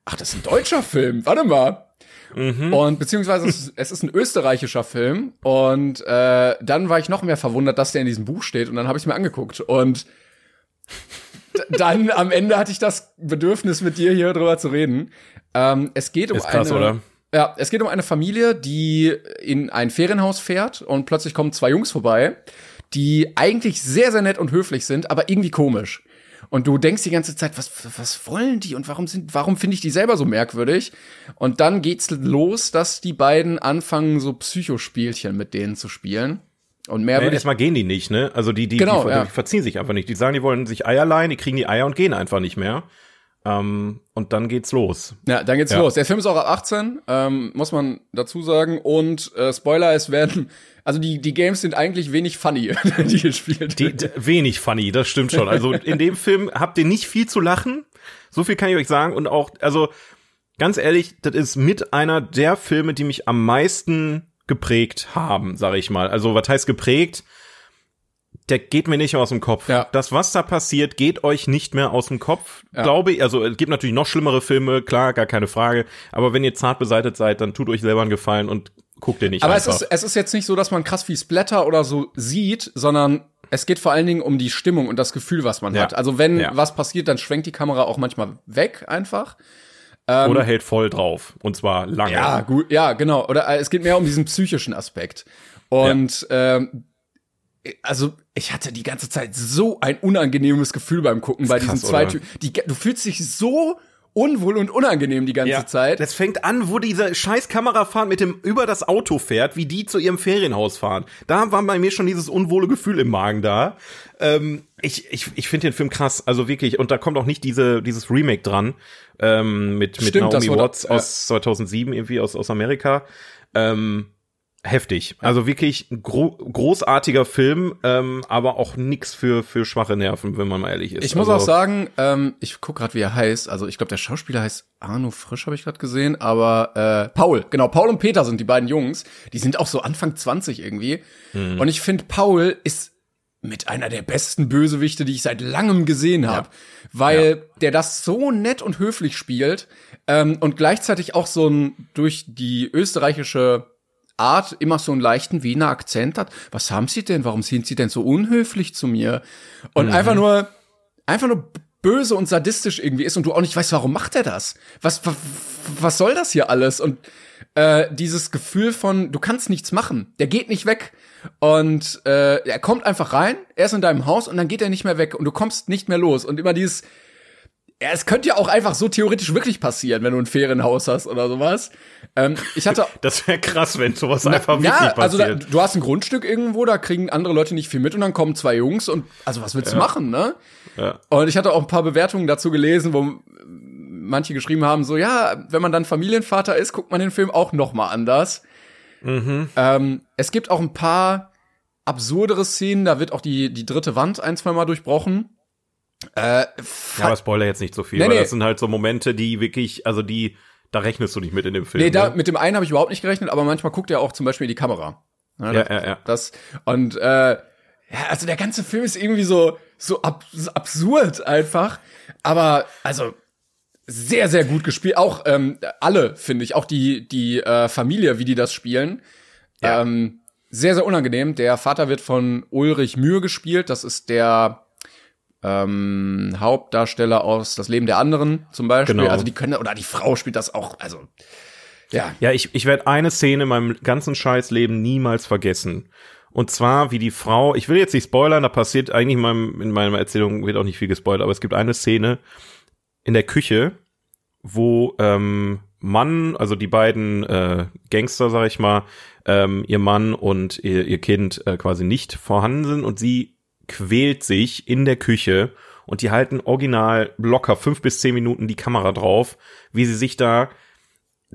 Speaker 2: ach, das ist ein deutscher Film. Warte mal. Mhm. Und beziehungsweise es, es, ist ein österreichischer Film. Und äh, dann war ich noch mehr verwundert, dass der in diesem Buch steht. Und dann habe ich mir angeguckt. Und dann am Ende hatte ich das Bedürfnis, mit dir hier drüber zu reden. Ähm, es geht um
Speaker 3: ist krass,
Speaker 2: eine.
Speaker 3: Oder?
Speaker 2: Ja, es geht um eine Familie, die in ein Ferienhaus fährt und plötzlich kommen zwei Jungs vorbei, die eigentlich sehr, sehr nett und höflich sind, aber irgendwie komisch. Und du denkst die ganze Zeit, was, was wollen die und warum sind, warum finde ich die selber so merkwürdig? Und dann geht's los, dass die beiden anfangen, so Psychospielchen mit denen zu spielen. Und mehr
Speaker 3: Nee, erstmal gehen die nicht, ne? Also die, die,
Speaker 2: Genau,
Speaker 3: die,
Speaker 2: ja.
Speaker 3: die verziehen sich einfach nicht. Die sagen, die wollen sich Eier leihen, die kriegen die Eier und gehen einfach nicht mehr. Ähm, und dann geht's los.
Speaker 2: ja, dann geht's
Speaker 3: Ja.
Speaker 2: los. Der Film ist auch ab 18, ähm, muss man dazu sagen. Und äh, Spoiler, es werden, also die, die Games sind eigentlich wenig funny, die gespielt
Speaker 3: Die,
Speaker 2: werden.
Speaker 3: d- wenig funny, das stimmt schon. Also in dem Film habt ihr nicht viel zu lachen. So viel kann ich euch sagen. Und auch, also ganz ehrlich, das ist mit einer der Filme, die mich am meisten geprägt haben, sage ich mal. Also was heißt geprägt? Der geht mir nicht aus dem Kopf.
Speaker 2: Ja.
Speaker 3: Das, was da passiert, geht euch nicht mehr aus dem Kopf,
Speaker 2: Ja.
Speaker 3: glaube ich. Also es gibt natürlich noch schlimmere Filme, klar, gar keine Frage. Aber wenn ihr zart beseitet seid, dann tut euch selber einen Gefallen und guckt ihr nicht
Speaker 2: Aber
Speaker 3: einfach.
Speaker 2: es ist, es ist jetzt nicht so, dass man krass viel Splatter oder so sieht, sondern es geht vor allen Dingen um die Stimmung und das Gefühl, was man
Speaker 3: Ja.
Speaker 2: hat. Also wenn was passiert, dann schwenkt die Kamera auch manchmal weg einfach.
Speaker 3: Oder hält voll drauf. Und zwar lange.
Speaker 2: Ja, gut, ja, genau. Oder äh, es geht mehr um diesen psychischen Aspekt. Und ähm, also ich hatte die ganze Zeit so ein unangenehmes Gefühl beim Gucken bei
Speaker 3: krass,
Speaker 2: diesen zwei? Typen. Die, du fühlst dich so unwohl und unangenehm die ganze Zeit.
Speaker 3: Das fängt an, wo diese scheiß Kamerafahrt mit dem über das Auto fährt, wie die zu ihrem Ferienhaus fahren. Da war bei mir schon dieses unwohle Gefühl im Magen da. Ähm, ich ich, ich finde den Film krass, also wirklich. Und da kommt auch nicht diese dieses Remake dran ähm, mit mit
Speaker 2: Stimmt,
Speaker 3: Naomi Watts
Speaker 2: ja.
Speaker 3: aus 2007 irgendwie aus aus Amerika. Ähm, heftig. Also wirklich gro großartiger Film, ähm, aber auch nix für für schwache Nerven, wenn man mal ehrlich ist.
Speaker 2: Ich muss
Speaker 3: also,
Speaker 2: auch sagen, ähm, ich guck gerade, wie er heißt. Also ich glaube, der Schauspieler heißt Arno Frisch, habe ich gerade gesehen. Aber äh, Paul, genau, Paul und Peter sind die beiden Jungs. Die sind auch so Anfang 20 irgendwie.
Speaker 3: Mhm.
Speaker 2: Und ich finde, Paul ist mit einer der besten Bösewichte, die ich seit langem gesehen habe, weil der das so nett und höflich spielt ähm, und gleichzeitig auch so ein durch die österreichische Art immer so einen leichten Wiener Akzent hat. Was haben Sie denn? Warum sind Sie denn so unhöflich zu mir? Und einfach nur, einfach nur böse und sadistisch irgendwie ist und du auch nicht weißt, warum macht er das? Was, was, was soll das hier alles? Und äh, dieses Gefühl von, du kannst nichts machen, der geht nicht weg. Und äh, er kommt einfach rein, er ist in deinem Haus und dann geht er nicht mehr weg und du kommst nicht mehr los. Und immer dieses, ja, es könnte ja auch einfach so theoretisch wirklich passieren, wenn du ein Ferienhaus hast oder sowas. Ähm, ich hatte
Speaker 3: Das wäre krass, wenn sowas einfach
Speaker 2: ja,
Speaker 3: wirklich
Speaker 2: also da,
Speaker 3: passiert.
Speaker 2: du hast ein Grundstück irgendwo, da kriegen andere Leute nicht viel mit und dann kommen zwei Jungs und also was willst du machen, ne?
Speaker 3: Ja.
Speaker 2: Und ich hatte auch ein paar Bewertungen dazu gelesen, wo manche geschrieben haben, so ja, wenn man dann Familienvater ist, guckt man den Film auch noch mal anders.
Speaker 3: Mhm.
Speaker 2: Ähm, es gibt auch ein paar absurdere Szenen, da wird auch die die dritte Wand ein, zwei Mal durchbrochen. Äh,
Speaker 3: Ja, aber Spoiler jetzt nicht so viel,
Speaker 2: Nee,
Speaker 3: weil
Speaker 2: nee.
Speaker 3: das sind halt so Momente, die wirklich, also die, da rechnest du nicht mit in dem Film.
Speaker 2: nee, da,
Speaker 3: ne?
Speaker 2: mit dem einen habe ich überhaupt nicht gerechnet, aber manchmal guckt er auch zum Beispiel in die Kamera. Ne,
Speaker 3: Ja, ja, ja.
Speaker 2: Das und äh, ja, also der ganze Film ist irgendwie so so, ab, so absurd einfach, aber also sehr sehr gut gespielt. Auch ähm, alle finde ich, auch die die äh, Familie, wie die das spielen,
Speaker 3: Ja.
Speaker 2: ähm, sehr sehr unangenehm. Der Vater wird von Ulrich Mühe gespielt. Das ist der ähm, Hauptdarsteller aus Das Leben der anderen zum Beispiel.
Speaker 3: Genau.
Speaker 2: Also die können oder die Frau spielt das auch. Also ja,
Speaker 3: Ja, ich, ich werde eine Szene in meinem ganzen Scheißleben niemals vergessen. Und zwar, wie die Frau, ich will jetzt nicht spoilern, da passiert eigentlich in, meinem, in meiner Erzählung wird auch nicht viel gespoilert, aber es gibt eine Szene in der Küche, wo ähm, Mann, also die beiden äh, Gangster, sag ich mal, ähm, ihr Mann und ihr, ihr Kind äh, quasi nicht vorhanden sind und sie quält sich in der Küche und die halten original locker fünf bis zehn Minuten die Kamera drauf, wie sie sich da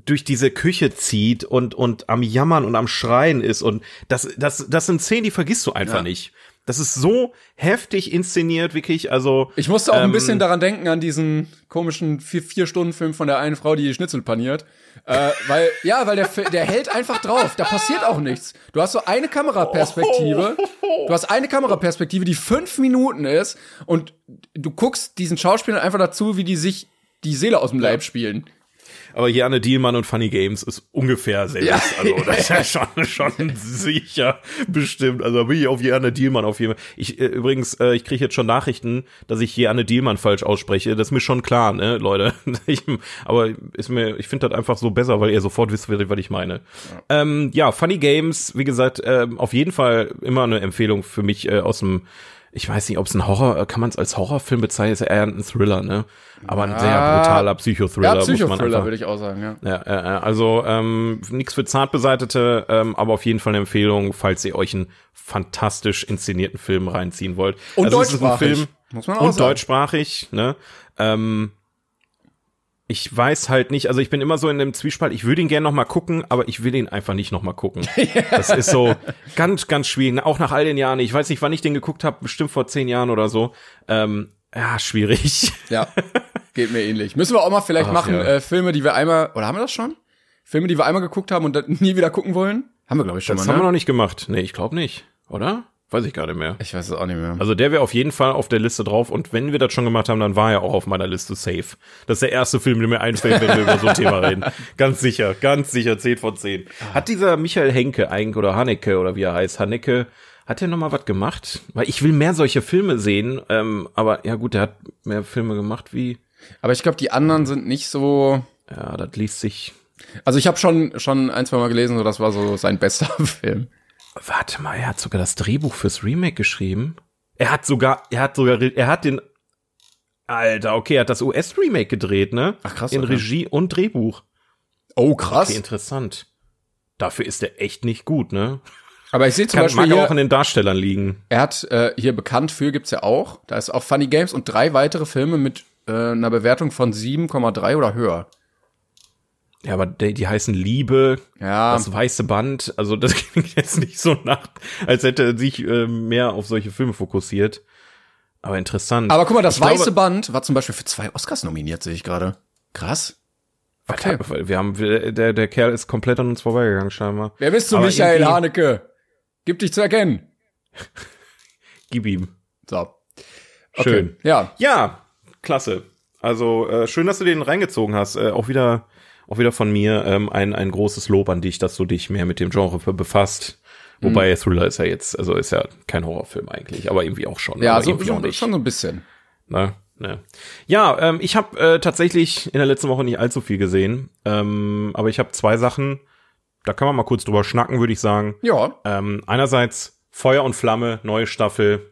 Speaker 3: durch diese Küche zieht und, und am Jammern und am Schreien ist. Und das, das, das sind Szenen, die vergisst du einfach
Speaker 2: Ja.
Speaker 3: nicht. Das ist so heftig inszeniert, wirklich. Also,
Speaker 2: Ich musste auch ein
Speaker 3: Ähm,
Speaker 2: bisschen daran denken, an diesen komischen vier, vier Stunden Film von der einen Frau, die die Schnitzel paniert. Äh, weil, ja, weil der, der hält einfach drauf. Da passiert auch nichts. Du hast so eine Kameraperspektive. Du hast eine Kameraperspektive, die fünf Minuten ist und du guckst diesen Schauspielern einfach dazu, wie die sich die Seele aus dem Leib spielen.
Speaker 3: Aber Jane Dielmann und Funny Games ist ungefähr selbst.
Speaker 2: Ja.
Speaker 3: Also das ist ja schon, schon sicher bestimmt. Also bin ich auf Jane Dielmann auf jeden Fall. Ich äh, übrigens, äh, ich kriege jetzt schon Nachrichten, dass ich Jane Dielmann falsch ausspreche. Das ist mir schon klar, ne, Leute. Ich, aber ist mir, ich finde das einfach so besser, weil ihr sofort wisst, was ich meine. Ja, ähm, ja Funny Games, wie gesagt, ähm, auf jeden Fall immer eine Empfehlung für mich äh, aus dem ich weiß nicht, ob es ein Horror, äh, kann man es als Horrorfilm bezeichnen, ist ja eher ein Thriller, ne? Aber ein sehr brutaler Psychothriller.
Speaker 2: Ja, Psychothriller würde ich auch sagen, ja.
Speaker 3: Ja, ja also ähm, nichts für Zartbeseitete, ähm, aber auf jeden Fall eine Empfehlung, falls ihr euch einen fantastisch inszenierten Film reinziehen wollt.
Speaker 2: Und
Speaker 3: also
Speaker 2: deutschsprachig,
Speaker 3: Film
Speaker 2: muss man auch
Speaker 3: und
Speaker 2: sagen.
Speaker 3: deutschsprachig, ne? Ähm, ich weiß halt nicht, also ich bin immer so in dem Zwiespalt, ich würde ihn gerne noch mal gucken, aber ich will ihn einfach nicht noch mal gucken. Das ist so ganz, ganz schwierig, auch nach all den Jahren. Ich weiß nicht, wann ich den geguckt habe, bestimmt vor zehn Jahren oder so. Ähm, ja, schwierig.
Speaker 2: Ja, geht mir ähnlich. Müssen wir auch mal vielleicht
Speaker 3: Ach,
Speaker 2: machen,
Speaker 3: ja.
Speaker 2: äh, Filme, die wir einmal, oder haben wir das schon? Filme, die wir einmal geguckt haben und dann nie wieder gucken wollen? Haben wir, glaube ich, schon
Speaker 3: Das
Speaker 2: mal,
Speaker 3: haben wir
Speaker 2: ne?
Speaker 3: noch nicht gemacht. Nee, ich glaube nicht, oder? Weiß ich gar nicht mehr.
Speaker 2: Ich weiß es auch nicht mehr.
Speaker 3: Also der wäre auf jeden Fall auf der Liste drauf und wenn wir das schon gemacht haben, dann war er auch auf meiner Liste safe. Das ist der erste Film, der mir einfällt, wenn wir über so ein Thema reden. Ganz sicher, ganz sicher, 10 von 10. Hat dieser Michael Henke eigentlich oder Haneke oder wie er heißt, Haneke, hat er noch mal was gemacht? Weil ich will mehr solche Filme sehen, ähm, aber ja gut, der hat mehr Filme gemacht wie,
Speaker 2: Aber ich glaube, die anderen sind nicht so.
Speaker 3: ja, das liest sich,
Speaker 2: Also ich habe schon schon ein, zwei Mal gelesen, so das war so sein bester Film.
Speaker 3: Warte mal, er hat sogar das Drehbuch fürs Remake geschrieben. Er hat sogar, er hat sogar, er hat den, Alter, okay, er hat das US-Remake gedreht, ne?
Speaker 2: Ach, krass,
Speaker 3: In
Speaker 2: okay.
Speaker 3: Regie und Drehbuch.
Speaker 2: Oh krass.
Speaker 3: Okay, interessant. Dafür ist er echt nicht gut, ne?
Speaker 2: Aber ich sehe zum
Speaker 3: Kann,
Speaker 2: Beispiel
Speaker 3: mag auch an den Darstellern liegen.
Speaker 2: er hat äh, hier bekannt für gibt's ja auch. Da ist auch Funny Games und drei weitere Filme mit äh, einer Bewertung von 7,3 oder höher.
Speaker 3: Ja, aber die, die heißen Liebe,
Speaker 2: Ja.
Speaker 3: das weiße Band. Also das klingt jetzt nicht so nach, als hätte er sich äh, mehr auf solche Filme fokussiert. Aber interessant.
Speaker 2: Aber guck mal, das
Speaker 3: Ich glaube-
Speaker 2: weiße Band war zum Beispiel für zwei Oscars nominiert, sehe ich gerade. Krass. Okay.
Speaker 3: Okay. Wir haben, der, der Kerl ist komplett an uns vorbeigegangen, scheinbar.
Speaker 2: Wer bist du,
Speaker 3: Aber
Speaker 2: Michael Haneke? Gib dich zu erkennen.
Speaker 3: Gib ihm.
Speaker 2: So.
Speaker 3: Schön.
Speaker 2: Ja.
Speaker 3: Ja, klasse. Also äh, schön, dass du den reingezogen hast. Äh, auch wieder, auch wieder von mir ähm, ein ein großes Lob an dich, dass du dich mehr mit dem Genre be- befasst. Wobei
Speaker 2: Mhm.
Speaker 3: Thriller ist ja jetzt, also ist ja kein Horrorfilm eigentlich, aber irgendwie auch schon.
Speaker 2: Ja, so,
Speaker 3: irgendwie auch nicht.
Speaker 2: schon so ein bisschen.
Speaker 3: Ne? Ne. Ja, ähm, ich habe äh, tatsächlich in der letzten Woche nicht allzu viel gesehen, ähm, aber ich habe zwei Sachen. Da kann man mal kurz drüber schnacken, würde ich sagen.
Speaker 2: Ja.
Speaker 3: Ähm, einerseits Feuer und Flamme, neue Staffel.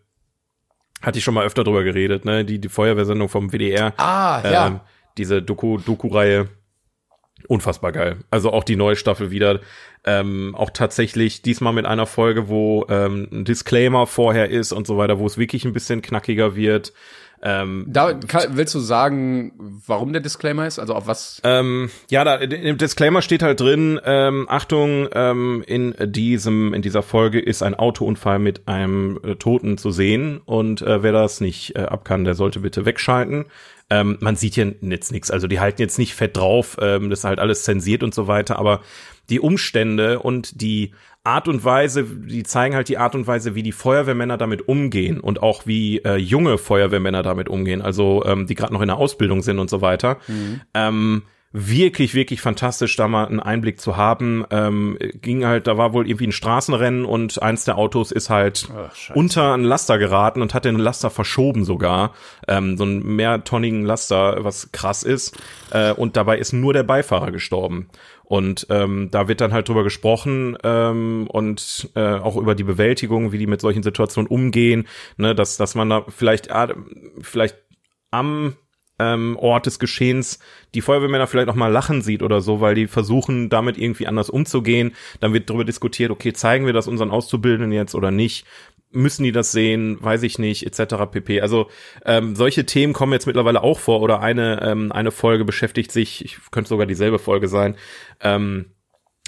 Speaker 3: Hatte ich schon mal öfter drüber geredet, ne? Die, die Feuerwehrsendung vom WDR.
Speaker 2: Ah, ja.
Speaker 3: Ähm, diese Doku, Doku-Reihe. Unfassbar geil. Also auch die neue Staffel wieder. Ähm, auch tatsächlich diesmal mit einer Folge, wo ähm, ein Disclaimer vorher ist und so weiter, wo es wirklich ein bisschen knackiger wird. Ähm,
Speaker 2: Da kann, willst du sagen, warum der Disclaimer ist? Also auf was?
Speaker 3: ähm, ja, da, im Disclaimer steht halt drin, ähm, Achtung, ähm, in diesem, in dieser Folge ist ein Autounfall mit einem äh, Toten zu sehen und äh, wer das nicht äh, ab kann, der sollte bitte wegschalten. Ähm, man sieht hier jetzt nichts, also die halten jetzt nicht fett drauf, ähm, das ist halt alles zensiert und so weiter, aber die Umstände und die Art und Weise, die zeigen halt die Art und Weise, wie die Feuerwehrmänner damit umgehen und auch wie äh, junge Feuerwehrmänner damit umgehen, also ähm, die gerade noch in der Ausbildung sind und so weiter. Ähm, wirklich, wirklich fantastisch, da mal einen Einblick zu haben. Ähm, ging halt, da war wohl irgendwie ein Straßenrennen und eins der Autos ist halt
Speaker 2: Ach,
Speaker 3: unter einen Laster geraten und hat den Laster verschoben sogar. Ähm, so einen mehrtonnigen Laster, was krass ist. Äh, und dabei ist nur der Beifahrer gestorben. Und ähm, da wird dann halt drüber gesprochen ähm, und äh, auch über die Bewältigung, wie die mit solchen Situationen umgehen, ne, dass dass man da vielleicht ah, vielleicht am ähm, Ort des Geschehens die Feuerwehrmänner vielleicht auch mal lachen sieht oder so, weil die versuchen, damit irgendwie anders umzugehen. Dann wird darüber diskutiert, okay, zeigen wir das unseren Auszubildenden jetzt oder nicht? Müssen die das sehen? Weiß ich nicht, etc. pp. Also ähm, solche Themen kommen jetzt mittlerweile auch vor oder eine, ähm, eine Folge beschäftigt sich, ich könnte sogar dieselbe Folge sein, ähm,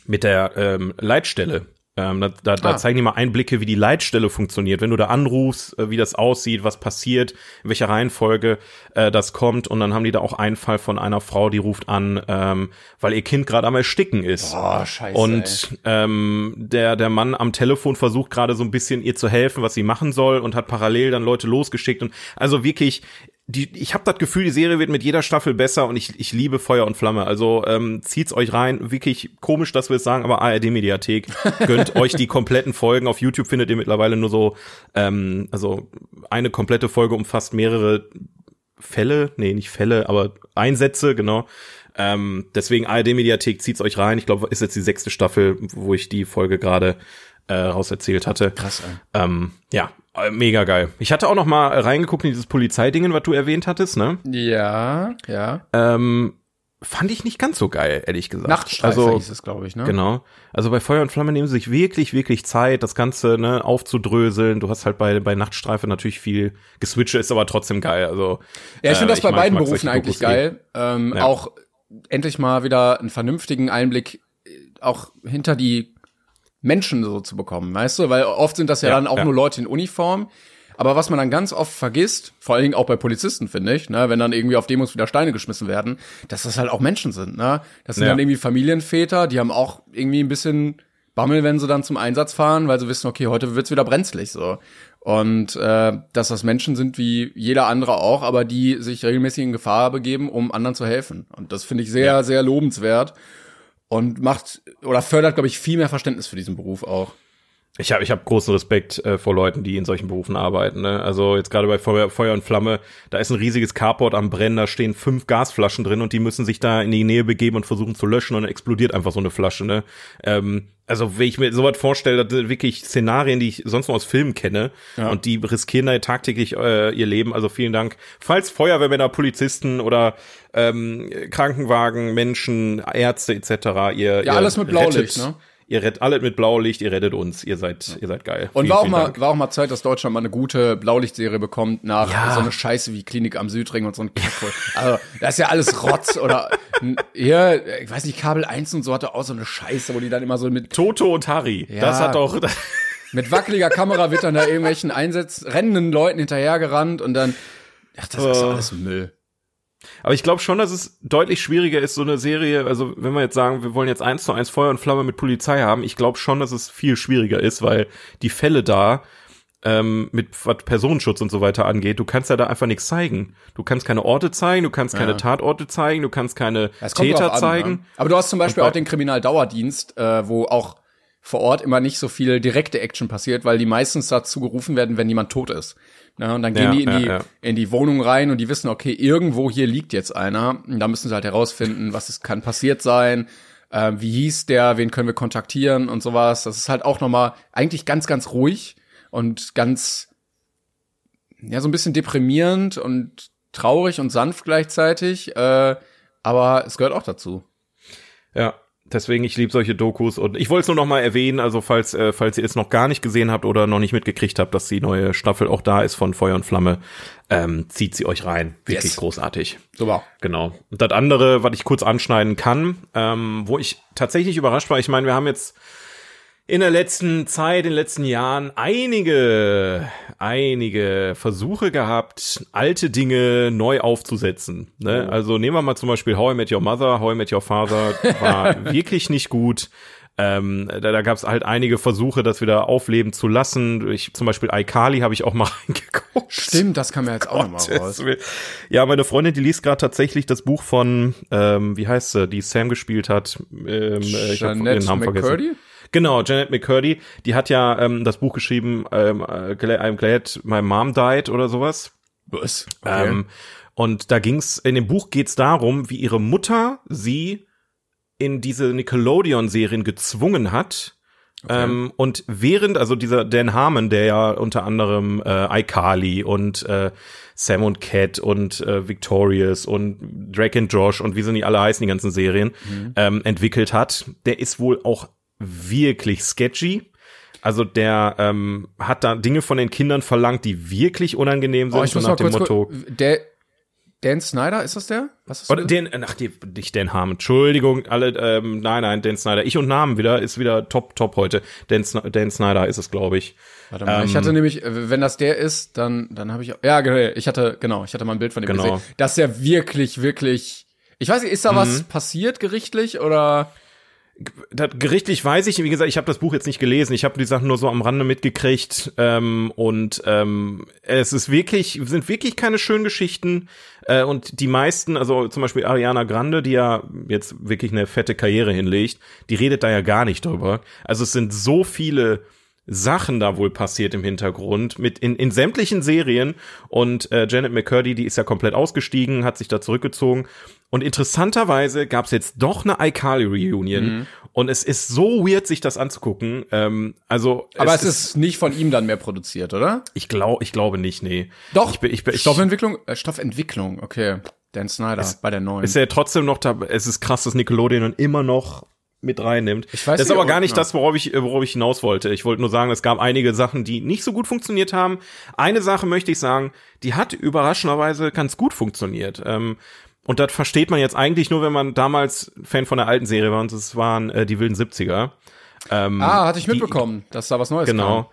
Speaker 3: mit der ähm, Leitstelle. Ähm, da da, da
Speaker 2: Ah.
Speaker 3: zeigen die mal Einblicke, wie die Leitstelle funktioniert. Wenn du da anrufst, äh, wie das aussieht, was passiert, in welcher Reihenfolge äh, das kommt. Und dann haben die da auch einen Fall von einer Frau, die ruft an, ähm, weil ihr Kind gerade am Ersticken ist.
Speaker 2: Oh, scheiße.
Speaker 3: Und ähm, der, der Mann am Telefon versucht gerade so ein bisschen ihr zu helfen, was sie machen soll und hat parallel dann Leute losgeschickt und also wirklich die, ich habe das Gefühl, die Serie wird mit jeder Staffel besser und ich, ich liebe Feuer und Flamme. Also ähm, zieht's euch rein. Wirklich komisch, dass wir es sagen, aber ARD-Mediathek. Gönnt euch die kompletten Folgen. Auf YouTube findet ihr mittlerweile nur so, ähm, also eine komplette Folge umfasst mehrere Fälle, nee, nicht Fälle, aber Einsätze, genau. Ähm, deswegen ARD-Mediathek zieht's euch rein. Ich glaube, ist jetzt die sechste Staffel, wo ich die Folge gerade äh, rauserzählt hatte.
Speaker 2: Krass, ey.
Speaker 3: Ähm, ja, mega geil. Ich hatte auch noch mal reingeguckt in dieses Polizeidingen, was du erwähnt hattest, ne?
Speaker 2: Ja, ja.
Speaker 3: Ähm, fand ich nicht ganz so geil, ehrlich gesagt.
Speaker 2: Nachtstreifer
Speaker 3: also,
Speaker 2: hieß es, glaube ich, ne?
Speaker 3: Genau. Also bei Feuer und Flamme nehmen sie sich wirklich, wirklich Zeit, das Ganze ne, aufzudröseln. Du hast halt bei, bei Nachtstreife natürlich viel geswitcht, ist aber trotzdem geil. Also
Speaker 2: Ja, ich finde
Speaker 3: äh,
Speaker 2: das bei
Speaker 3: mag-
Speaker 2: beiden Berufen eigentlich
Speaker 3: eh.
Speaker 2: geil. Ähm,
Speaker 3: Ja.
Speaker 2: Auch endlich mal wieder einen vernünftigen Einblick äh, auch hinter die Menschen so zu bekommen, weißt du? Weil oft sind das ja,
Speaker 3: Ja,
Speaker 2: dann auch
Speaker 3: ja.
Speaker 2: nur Leute in Uniform. Aber was man dann ganz oft vergisst, vor allen Dingen auch bei Polizisten, finde ich, ne, wenn dann irgendwie auf Demos wieder Steine geschmissen werden, dass das halt auch Menschen sind, ne? Das sind
Speaker 3: Ja.
Speaker 2: dann irgendwie Familienväter, die haben auch irgendwie ein bisschen Bammel, wenn sie dann zum Einsatz fahren, weil sie wissen, okay, heute wird's wieder brenzlig so. Und äh, dass das Menschen sind wie jeder andere auch, aber die sich regelmäßig in Gefahr begeben, um anderen zu helfen. Und das finde ich sehr, sehr lobenswert und macht oder fördert, glaube ich, viel mehr Verständnis für diesen Beruf auch.
Speaker 3: Ich habe ich hab großen Respekt äh, vor Leuten, die in solchen Berufen arbeiten. Ne? Also jetzt gerade bei Feuer, Feuer und Flamme, da ist ein riesiges Carport am Brennen, da stehen fünf Gasflaschen drin und die müssen sich da in die Nähe begeben und versuchen zu löschen und dann explodiert einfach so eine Flasche. Ne? Ähm, also wenn ich mir sowas vorstelle, das sind wirklich Szenarien, die ich sonst nur aus Filmen kenne
Speaker 2: Ja.
Speaker 3: und die riskieren da tagtäglich äh, ihr Leben. Also vielen Dank. Falls Feuerwehrmänner, Polizisten oder ähm, Krankenwagen, Menschen, Ärzte etc. Ihr,
Speaker 2: Ja,
Speaker 3: ihr
Speaker 2: alles mit Blaulicht,
Speaker 3: rettet,
Speaker 2: ne?
Speaker 3: Ihr rettet alle mit Blaulicht, ihr rettet uns, ihr seid, ihr seid geil.
Speaker 2: Und
Speaker 3: Vielen,
Speaker 2: war auch mal,
Speaker 3: Dank.
Speaker 2: war auch mal Zeit, dass Deutschland mal eine gute Blaulichtserie bekommt nach
Speaker 3: Ja.
Speaker 2: so eine Scheiße wie Klinik am Südring und so ein Kack. Also, das ist ja alles Rotz oder hier, ich weiß nicht, Kabel 1 und so hatte auch so eine Scheiße, wo die dann immer so mit,
Speaker 3: Toto und Harry.
Speaker 2: Ja.
Speaker 3: Das hat doch.
Speaker 2: mit wackeliger Kamera wird dann da irgendwelchen Einsatz, rennenden Leuten hinterhergerannt und dann, ach, das ist
Speaker 3: Oh.
Speaker 2: alles Müll.
Speaker 3: Aber ich glaube schon, dass es deutlich schwieriger ist, so eine Serie, also wenn wir jetzt sagen, wir wollen jetzt eins zu eins Feuer und Flamme mit Polizei haben, ich glaube schon, dass es viel schwieriger ist, weil die Fälle da ähm, mit was Personenschutz und so weiter angeht, du kannst ja da einfach nichts zeigen. Du kannst keine Orte zeigen, du kannst keine
Speaker 2: Ja.
Speaker 3: Tatorte zeigen, du kannst keine Täter
Speaker 2: an,
Speaker 3: zeigen.
Speaker 2: Ne? Aber du hast zum Beispiel
Speaker 3: bei-
Speaker 2: auch den Kriminaldauerdienst, äh, wo auch vor Ort immer nicht so viel direkte Action passiert, weil die meistens dazu gerufen werden, wenn jemand tot ist. Ne? Und dann gehen
Speaker 3: Ja,
Speaker 2: die in
Speaker 3: ja,
Speaker 2: die
Speaker 3: ja.
Speaker 2: in die Wohnung rein und die wissen, okay, irgendwo hier liegt jetzt einer. Und da müssen sie halt herausfinden, was es kann passiert sein. Äh, wie hieß der? Wen können wir kontaktieren und sowas? Das ist halt auch noch mal eigentlich ganz, ganz ruhig und ganz ja so ein bisschen deprimierend und traurig und sanft gleichzeitig. Äh, aber es gehört auch dazu.
Speaker 3: Ja, deswegen, ich liebe solche Dokus und ich wollte es nur noch mal erwähnen, also falls, äh, falls ihr es noch gar nicht gesehen habt oder noch nicht mitgekriegt habt, dass die neue Staffel auch da ist von Feuer und Flamme, ähm, zieht sie euch rein. Wirklich
Speaker 2: Yes.
Speaker 3: großartig.
Speaker 2: Super.
Speaker 3: Genau. Und das andere, was ich kurz anschneiden kann, ähm, wo ich tatsächlich überrascht war, ich meine, wir haben jetzt in der letzten Zeit, in den letzten Jahren einige, einige Versuche gehabt, alte Dinge neu aufzusetzen. Ne? Also nehmen wir mal zum Beispiel How I Met Your Mother, How I Met Your Father war wirklich nicht gut. Ähm, da da gab es halt einige Versuche, das wieder aufleben zu lassen. Ich, zum Beispiel iCarly habe ich auch mal reingeguckt.
Speaker 2: Stimmt, das kam ja jetzt auch noch mal raus.
Speaker 3: Ja, meine Freundin, die liest gerade tatsächlich das Buch von, ähm, wie heißt sie, die Sam gespielt hat. Ähm, äh, ich hab den Namen
Speaker 2: McCurdy?
Speaker 3: vergessen. Genau, Janet McCurdy. Die hat ja ähm, das Buch geschrieben, ähm, äh, I'm Glad My Mom Died oder sowas.
Speaker 2: Was? Okay.
Speaker 3: Ähm, und da ging's, in dem Buch geht's darum, wie ihre Mutter sie in diese Nickelodeon-Serien gezwungen hat. Ähm, und während, also dieser Dan Harmon, der ja unter anderem äh, iCarly und äh, Sam und Cat und äh, Victorious und Drake and Josh und wie sie nicht alle heißen, die ganzen Serien, ähm, entwickelt hat, der ist wohl auch wirklich sketchy. Also der ähm, hat da Dinge von den Kindern verlangt, die wirklich unangenehm sind,
Speaker 2: oh, ich muss
Speaker 3: nach
Speaker 2: mal
Speaker 3: dem
Speaker 2: kurz,
Speaker 3: Motto.
Speaker 2: der Dan Snyder, ist das der? Was ist
Speaker 3: Oder
Speaker 2: das?
Speaker 3: den, ach, die, nicht Dan Harmon. Entschuldigung, alle, ähm, nein, nein, Dan Snyder. Ich und Namen wieder, ist wieder top, top heute. Dan, Dan Snyder ist es, glaube ich.
Speaker 2: Warte mal, ich
Speaker 3: ähm,
Speaker 2: hatte nämlich, äh, wenn das der ist, dann, dann habe ich, ja, genau, ich hatte, genau, ich hatte mal ein Bild von dem
Speaker 3: Genau.
Speaker 2: gesehen. Das ist ja wirklich, wirklich, ich weiß nicht, ist da
Speaker 3: Mhm.
Speaker 2: was passiert gerichtlich oder?
Speaker 3: Das, gerichtlich weiß ich, wie gesagt, ich habe das Buch jetzt nicht gelesen, ich habe die Sachen nur so am Rande mitgekriegt. Ähm, und ähm, es ist wirklich, sind wirklich keine schönen Geschichten. Äh, und die meisten, also zum Beispiel Ariana Grande, die ja jetzt wirklich eine fette Karriere hinlegt, die redet da ja gar nicht drüber. Also es sind so viele Sachen da wohl passiert im Hintergrund mit in, in sämtlichen Serien und äh, Janet McCurdy, die ist ja komplett ausgestiegen, hat sich da zurückgezogen und interessanterweise gab's jetzt doch eine iCarly Reunion mhm. und es ist so weird, sich das anzugucken. Ähm, also,
Speaker 2: aber es, es ist, nicht von ihm dann mehr produziert, oder?
Speaker 3: Ich glaube, ich glaube nicht, nee.
Speaker 2: Doch. Ich, ich, ich, Stoffentwicklung, äh, Stoffentwicklung, okay. Dan Snyder
Speaker 3: es,
Speaker 2: bei der neuen.
Speaker 3: Ist ja trotzdem noch da. Es ist krass, dass Nickelodeon immer noch mit reinnimmt.
Speaker 2: Ich weiß
Speaker 3: das ist aber gar nicht das, worauf ich, worauf ich hinaus wollte. Ich wollte nur sagen, es gab einige Sachen, die nicht so gut funktioniert haben. Eine Sache möchte ich sagen, die hat überraschenderweise ganz gut funktioniert. Ähm, und das versteht man jetzt eigentlich nur, wenn man damals Fan von der alten Serie war und es waren äh, die wilden 70er.
Speaker 2: Ähm, ah, hatte ich mitbekommen, die, dass da was Neues
Speaker 3: genau. kam.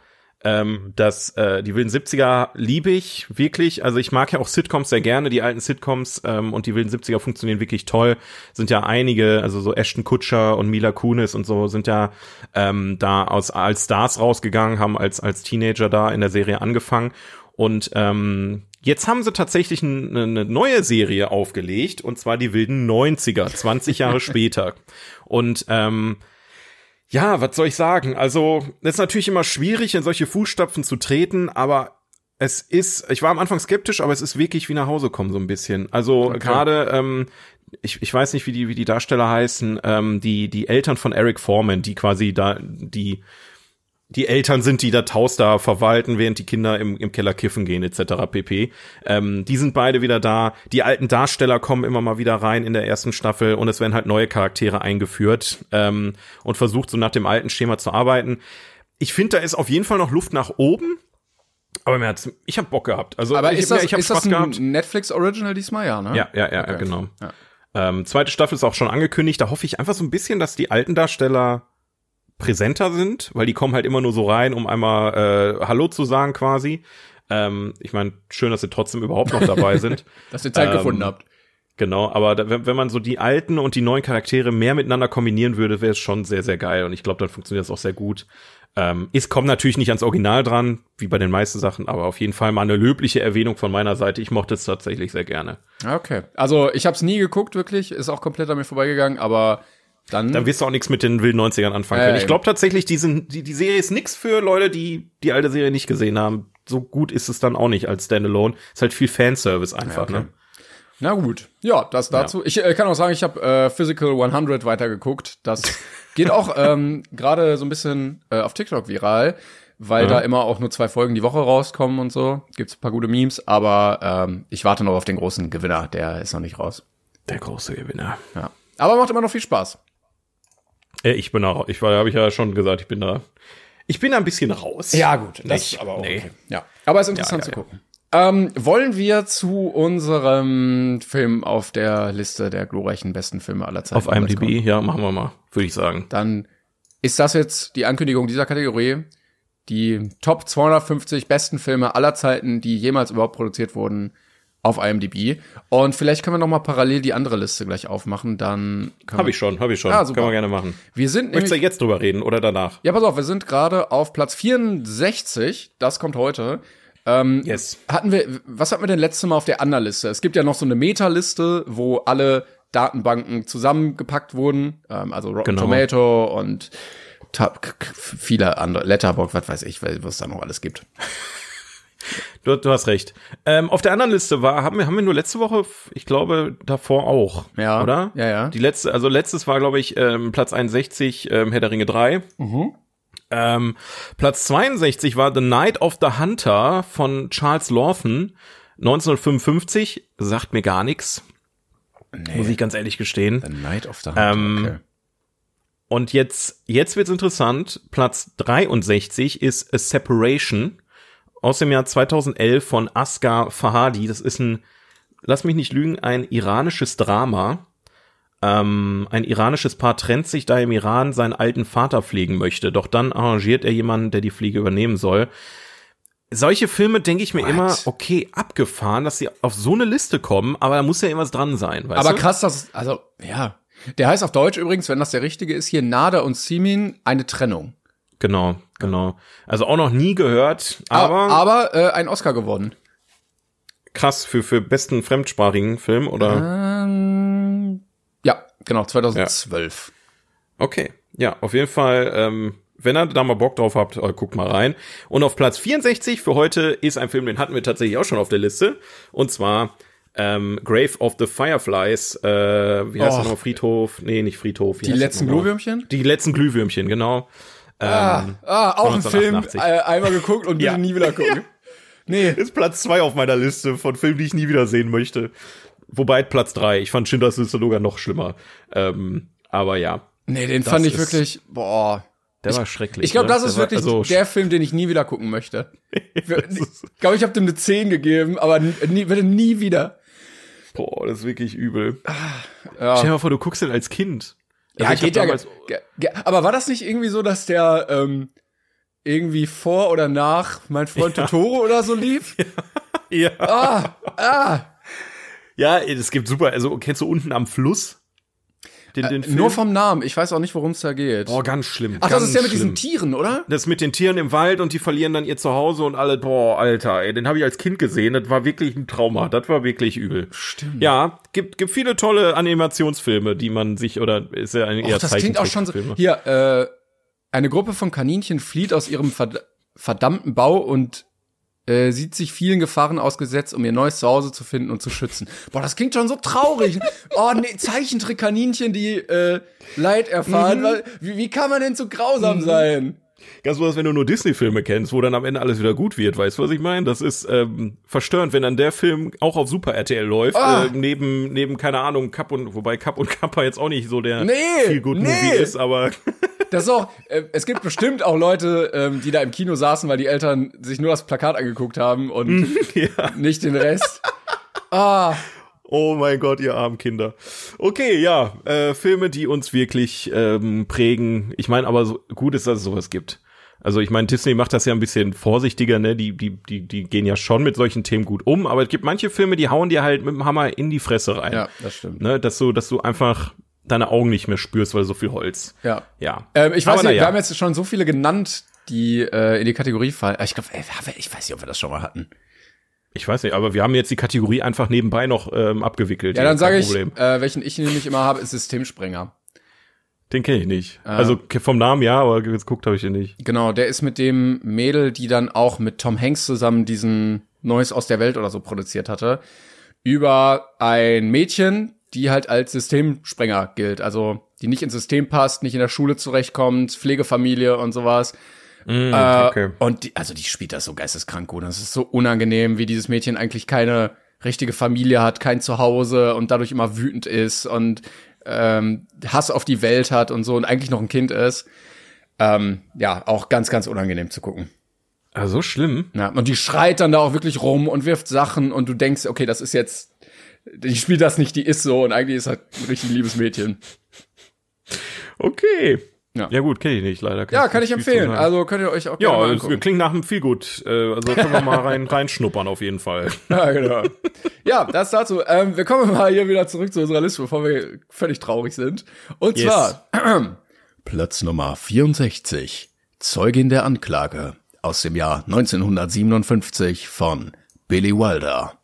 Speaker 3: Ähm, das, äh, die wilden 70er liebe ich wirklich. Also ich mag ja auch Sitcoms sehr gerne, die alten Sitcoms ähm, und die wilden 70er funktionieren wirklich toll. Sind ja einige, also so Ashton Kutscher und Mila Kunis und so sind ja ähm, da aus, als Stars rausgegangen, haben als, als Teenager da in der Serie angefangen. Und ähm, Jetzt haben sie tatsächlich eine neue Serie aufgelegt, und zwar die wilden 90er, 20 Jahre später. Und ähm, ja, was soll ich sagen? Also, es ist natürlich immer schwierig, in solche Fußstapfen zu treten, aber es ist, ich war am Anfang skeptisch, aber es ist wirklich wie nach Hause kommen, so ein bisschen. Also okay. gerade, ähm, ich, ich weiß nicht, wie die, wie die Darsteller heißen, ähm, die, die Eltern von Eric Foreman, die quasi da, die die Eltern sind, die das Haus da verwalten, während die Kinder im, im Keller kiffen gehen, etc. pp. Ähm, die sind beide wieder da. Die alten Darsteller kommen immer mal wieder rein in der ersten Staffel und es werden halt neue Charaktere eingeführt ähm, und versucht so nach dem alten Schema zu arbeiten. Ich finde, da ist auf jeden Fall noch Luft nach oben. Aber mir hat's, ich habe Bock gehabt. Also
Speaker 2: aber
Speaker 3: ich,
Speaker 2: ist das,
Speaker 3: ich hab
Speaker 2: ist
Speaker 3: Spaß
Speaker 2: das ein
Speaker 3: gehabt.
Speaker 2: Netflix Original diesmal, ja, ne?
Speaker 3: Ja, ja, ja, okay. genau. Ja. Ähm, zweite Staffel ist auch schon angekündigt. Da hoffe ich einfach so ein bisschen, dass die alten Darsteller präsenter sind, weil die kommen halt immer nur so rein, um einmal äh, Hallo zu sagen quasi. Ähm, ich meine, schön, dass sie trotzdem überhaupt noch dabei sind.
Speaker 2: dass ihr Zeit ähm, gefunden habt.
Speaker 3: Genau, aber da, wenn, wenn man so die alten und die neuen Charaktere mehr miteinander kombinieren würde, wäre es schon sehr, sehr geil. Und ich glaube, dann funktioniert das auch sehr gut. Ähm, es kommt natürlich nicht ans Original dran, wie bei den meisten Sachen, aber auf jeden Fall mal eine löbliche Erwähnung von meiner Seite. Ich mochte es tatsächlich sehr gerne.
Speaker 2: Okay. Also ich habe es nie geguckt, wirklich, ist auch komplett an mir vorbeigegangen, aber dann,
Speaker 3: dann wirst du auch nichts mit den wilden 90ern anfangen können. Äh, ich glaube tatsächlich, die, sind, die, die Serie ist nix für Leute, die die alte Serie nicht gesehen haben. So gut ist es dann auch nicht als Standalone. Ist halt viel Fanservice einfach, ja, okay. ne?
Speaker 2: Na gut, ja, das dazu. Ja. Ich äh, kann auch sagen, ich habe äh, Physical 100 weitergeguckt. Das geht auch ähm, gerade so ein bisschen äh, auf TikTok viral, weil ja. da immer auch nur zwei Folgen die Woche rauskommen und so. Gibt's ein paar gute Memes, aber ähm, ich warte noch auf den großen Gewinner. Der ist noch nicht raus.
Speaker 3: Der große Gewinner.
Speaker 2: Ja, aber macht immer noch viel Spaß.
Speaker 3: Äh, ich bin da, ich war, habe ich ja schon gesagt, ich bin da. Ich bin da ein bisschen raus.
Speaker 2: Ja, gut. Das
Speaker 3: Nicht, aber auch. Nee. Okay.
Speaker 2: Ja. Aber es ist interessant ja, ja, zu gucken. Ähm, wollen wir zu unserem Film auf der Liste der glorreichen besten Filme aller Zeiten?
Speaker 3: Auf IMDb, ja, machen wir mal, würde ich sagen.
Speaker 2: Dann ist das jetzt die Ankündigung dieser Kategorie. Die Top 250 besten Filme aller Zeiten, die jemals überhaupt produziert wurden, auf IMDb. Und vielleicht können wir noch mal parallel die andere Liste gleich aufmachen. Dann
Speaker 3: habe ich schon, habe ich schon. Ja. Können wir gerne machen.
Speaker 2: Wir sind
Speaker 3: Möchtest du jetzt drüber reden oder danach?
Speaker 2: Ja, pass auf, wir sind gerade auf Platz 64. Das kommt heute. Ähm,
Speaker 3: yes.
Speaker 2: Hatten wir, was hatten wir denn letztes Mal auf der anderen Liste? Es gibt ja noch so eine Meta-Liste, wo alle Datenbanken zusammengepackt wurden. Ähm, also Rotten genau. Tomato und viele andere, Letterbox, was weiß ich, was es da noch alles gibt.
Speaker 3: Du, du hast recht. Ähm, auf der anderen Liste war, haben wir, haben wir nur letzte Woche, ich glaube, davor auch.
Speaker 2: Ja.
Speaker 3: Oder?
Speaker 2: Ja, ja.
Speaker 3: Die letzte, also letztes war, glaube ich, ähm, Platz 61, ähm, Herr der Ringe 3. Mhm. Ähm, Platz 62 war The Night of the Hunter von Charles Lawson, 1955. Sagt mir gar nichts. Nee. Muss ich ganz ehrlich gestehen.
Speaker 2: The Night of the Hunter, ähm, okay.
Speaker 3: Und jetzt, jetzt wird's interessant. Platz 63 ist A Separation aus dem Jahr 2011 von Asghar Fahadi. Das ist ein, lass mich nicht lügen, ein iranisches Drama. Ähm, ein iranisches Paar trennt sich, da im Iran seinen alten Vater pflegen möchte. Doch dann arrangiert er jemanden, der die Pflege übernehmen soll. Solche Filme denke ich mir What? immer, okay, abgefahren, dass sie auf so eine Liste kommen, aber da muss ja irgendwas dran sein. Weißt
Speaker 2: aber
Speaker 3: du?
Speaker 2: krass, dass, also, ja. Der heißt auf Deutsch übrigens, wenn das der richtige ist, hier Nada und Simin, eine Trennung.
Speaker 3: Genau, genau. Also auch noch nie gehört, aber,
Speaker 2: aber äh, ein Oscar gewonnen.
Speaker 3: krass für, für besten fremdsprachigen Film oder?
Speaker 2: Ähm, ja, genau, 2012.
Speaker 3: Okay, ja, auf jeden Fall, ähm, wenn ihr da mal Bock drauf habt, äh, guckt mal rein. Und auf Platz 64 für heute ist ein Film, den hatten wir tatsächlich auch schon auf der Liste. Und zwar ähm, Grave of the Fireflies. Äh, wie heißt
Speaker 2: Och.
Speaker 3: das nochmal? Friedhof? Nee, nicht Friedhof. Wie
Speaker 2: Die letzten? Glühwürmchen?
Speaker 3: Die letzten Glühwürmchen, genau.
Speaker 2: Ah,
Speaker 3: Ähm,
Speaker 2: ah, auch ein Film,
Speaker 3: 1988.
Speaker 2: äh, einmal geguckt und bitte
Speaker 3: Ja.
Speaker 2: nie wieder gucken. Nee,
Speaker 3: ist Platz zwei auf meiner Liste von Filmen, die ich nie wieder sehen möchte. Wobei Platz drei. Ich fand Schindlers Liste sogar noch schlimmer. Ähm, aber ja,
Speaker 2: nee, den fand ich wirklich, boah.
Speaker 3: der war schrecklich.
Speaker 2: Ich glaube,
Speaker 3: ne?
Speaker 2: das ist
Speaker 3: Der
Speaker 2: wirklich
Speaker 3: also,
Speaker 2: der Film, den ich nie wieder gucken möchte. Ich glaube, ich habe dem eine 10 gegeben, aber nie, bitte nie wieder.
Speaker 3: Boah, das ist wirklich übel.
Speaker 2: Ja.
Speaker 3: Stell dir mal vor, du guckst den als Kind.
Speaker 2: Ja,
Speaker 3: Also ich
Speaker 2: geht ja. ge- Aber war das nicht irgendwie so, dass der ähm, irgendwie vor oder nach mein Freund Totoro oder so lief?
Speaker 3: Ja.
Speaker 2: Ah, ah.
Speaker 3: ja, es gibt super. Also kennst du unten am Fluss den, den?
Speaker 2: Äh, Nur vom Namen. Ich weiß auch nicht, worum es da geht.
Speaker 3: Boah, ganz schlimm.
Speaker 2: Ach,
Speaker 3: ganz
Speaker 2: das ist der mit
Speaker 3: schlimm.
Speaker 2: diesen Tieren, oder?
Speaker 3: Das mit den Tieren im Wald und die verlieren dann ihr Zuhause und alle, boah, Alter, ey, den habe ich als Kind gesehen, das war wirklich ein Trauma, das war wirklich übel.
Speaker 2: Stimmt.
Speaker 3: Ja, gibt, gibt viele tolle Animationsfilme, die man sich, oder ist ja ein eher
Speaker 2: Och, das klingt auch schon so. Hier, äh, eine Gruppe von Kaninchen flieht aus ihrem verd verdammten Bau und äh, sieht sich vielen Gefahren ausgesetzt, um ihr neues Zuhause zu finden und zu schützen. Boah, das klingt schon so traurig. oh, nee, Zeichentrick-Kaninchen, die äh, Leid erfahren. Weil, wie, wie kann man denn so grausam sein?
Speaker 3: Ganz besonders, wenn du nur Disney-Filme kennst, wo dann am Ende alles wieder gut wird, weißt du, was ich meine? Das ist ähm, verstörend, wenn dann der Film auch auf Super RTL läuft,
Speaker 2: Ah.
Speaker 3: äh, neben, neben, keine Ahnung, Cup und, wobei Cup und Kappa jetzt auch nicht so der
Speaker 2: Nee,
Speaker 3: viel gut Movie
Speaker 2: nee.
Speaker 3: ist, aber
Speaker 2: Das ist auch, äh, es gibt bestimmt auch Leute, ähm, die da im Kino saßen, weil die Eltern sich nur das Plakat angeguckt haben und
Speaker 3: ja.
Speaker 2: nicht den Rest. Ah,
Speaker 3: Oh mein Gott, ihr armen Kinder. Okay, ja, äh, Filme, die uns wirklich ähm, prägen. Ich meine, aber so gut ist, dass es sowas gibt. Also ich meine, Disney macht das ja ein bisschen vorsichtiger, ne? Die, die, die, die gehen ja schon mit solchen Themen gut um, aber es gibt manche Filme, die hauen dir halt mit dem Hammer in die Fresse rein.
Speaker 2: ja, das stimmt.
Speaker 3: Ne? Dass du, dass du einfach deine Augen nicht mehr spürst, weil so viel Holz.
Speaker 2: Ja.
Speaker 3: Ja.
Speaker 2: Ähm, ich weiß
Speaker 3: Aber
Speaker 2: nicht,
Speaker 3: ja.
Speaker 2: wir haben jetzt schon so viele genannt, die äh, in die Kategorie fallen. Ich glaube, ich weiß nicht, ob wir das schon mal hatten.
Speaker 3: Ich weiß nicht, aber wir haben jetzt die Kategorie einfach nebenbei noch ähm, abgewickelt.
Speaker 2: Ja, dann sage ich, äh, welchen ich nämlich immer habe, ist Systemsprenger.
Speaker 3: Den kenne ich nicht.
Speaker 2: Ah.
Speaker 3: Also vom Namen ja, aber jetzt guckt habe ich den nicht.
Speaker 2: Genau, der ist mit dem Mädel, die dann auch mit Tom Hanks zusammen diesen Neues aus der Welt oder so produziert hatte, über ein Mädchen, die halt als Systemsprenger gilt. Also die nicht ins System passt, nicht in der Schule zurechtkommt, Pflegefamilie und sowas.
Speaker 3: Mm,
Speaker 2: Äh,
Speaker 3: okay.
Speaker 2: Und die, also die spielt das so geisteskrank gut. Das ist so unangenehm, wie dieses Mädchen eigentlich keine richtige Familie hat, kein Zuhause und dadurch immer wütend ist und ähm, Hass auf die Welt hat und so und eigentlich noch ein Kind ist. Ähm, ja, auch ganz, ganz unangenehm zu gucken.
Speaker 3: Also so schlimm.
Speaker 2: Ja, und die schreit dann da auch wirklich rum und wirft Sachen und du denkst, okay, das ist jetzt, die spielt das nicht, die ist so und eigentlich ist halt ein richtig liebes Mädchen.
Speaker 3: Okay.
Speaker 2: Ja.
Speaker 3: Ja gut, kenne ich nicht, leider.
Speaker 2: Ja, kann ich empfehlen. Also könnt ihr euch auch gerne
Speaker 3: ja,
Speaker 2: mal
Speaker 3: klingt nach einem viel gut. Äh, also können wir mal rein reinschnuppern auf jeden Fall.
Speaker 2: Ja, genau. ja, das dazu. Ähm, wir kommen mal hier wieder zurück zu unserer Liste, bevor wir völlig traurig sind. Und
Speaker 3: Yes.
Speaker 2: zwar Platz Nummer 64. Zeugin der Anklage aus dem Jahr 1957 von Billy Wilder.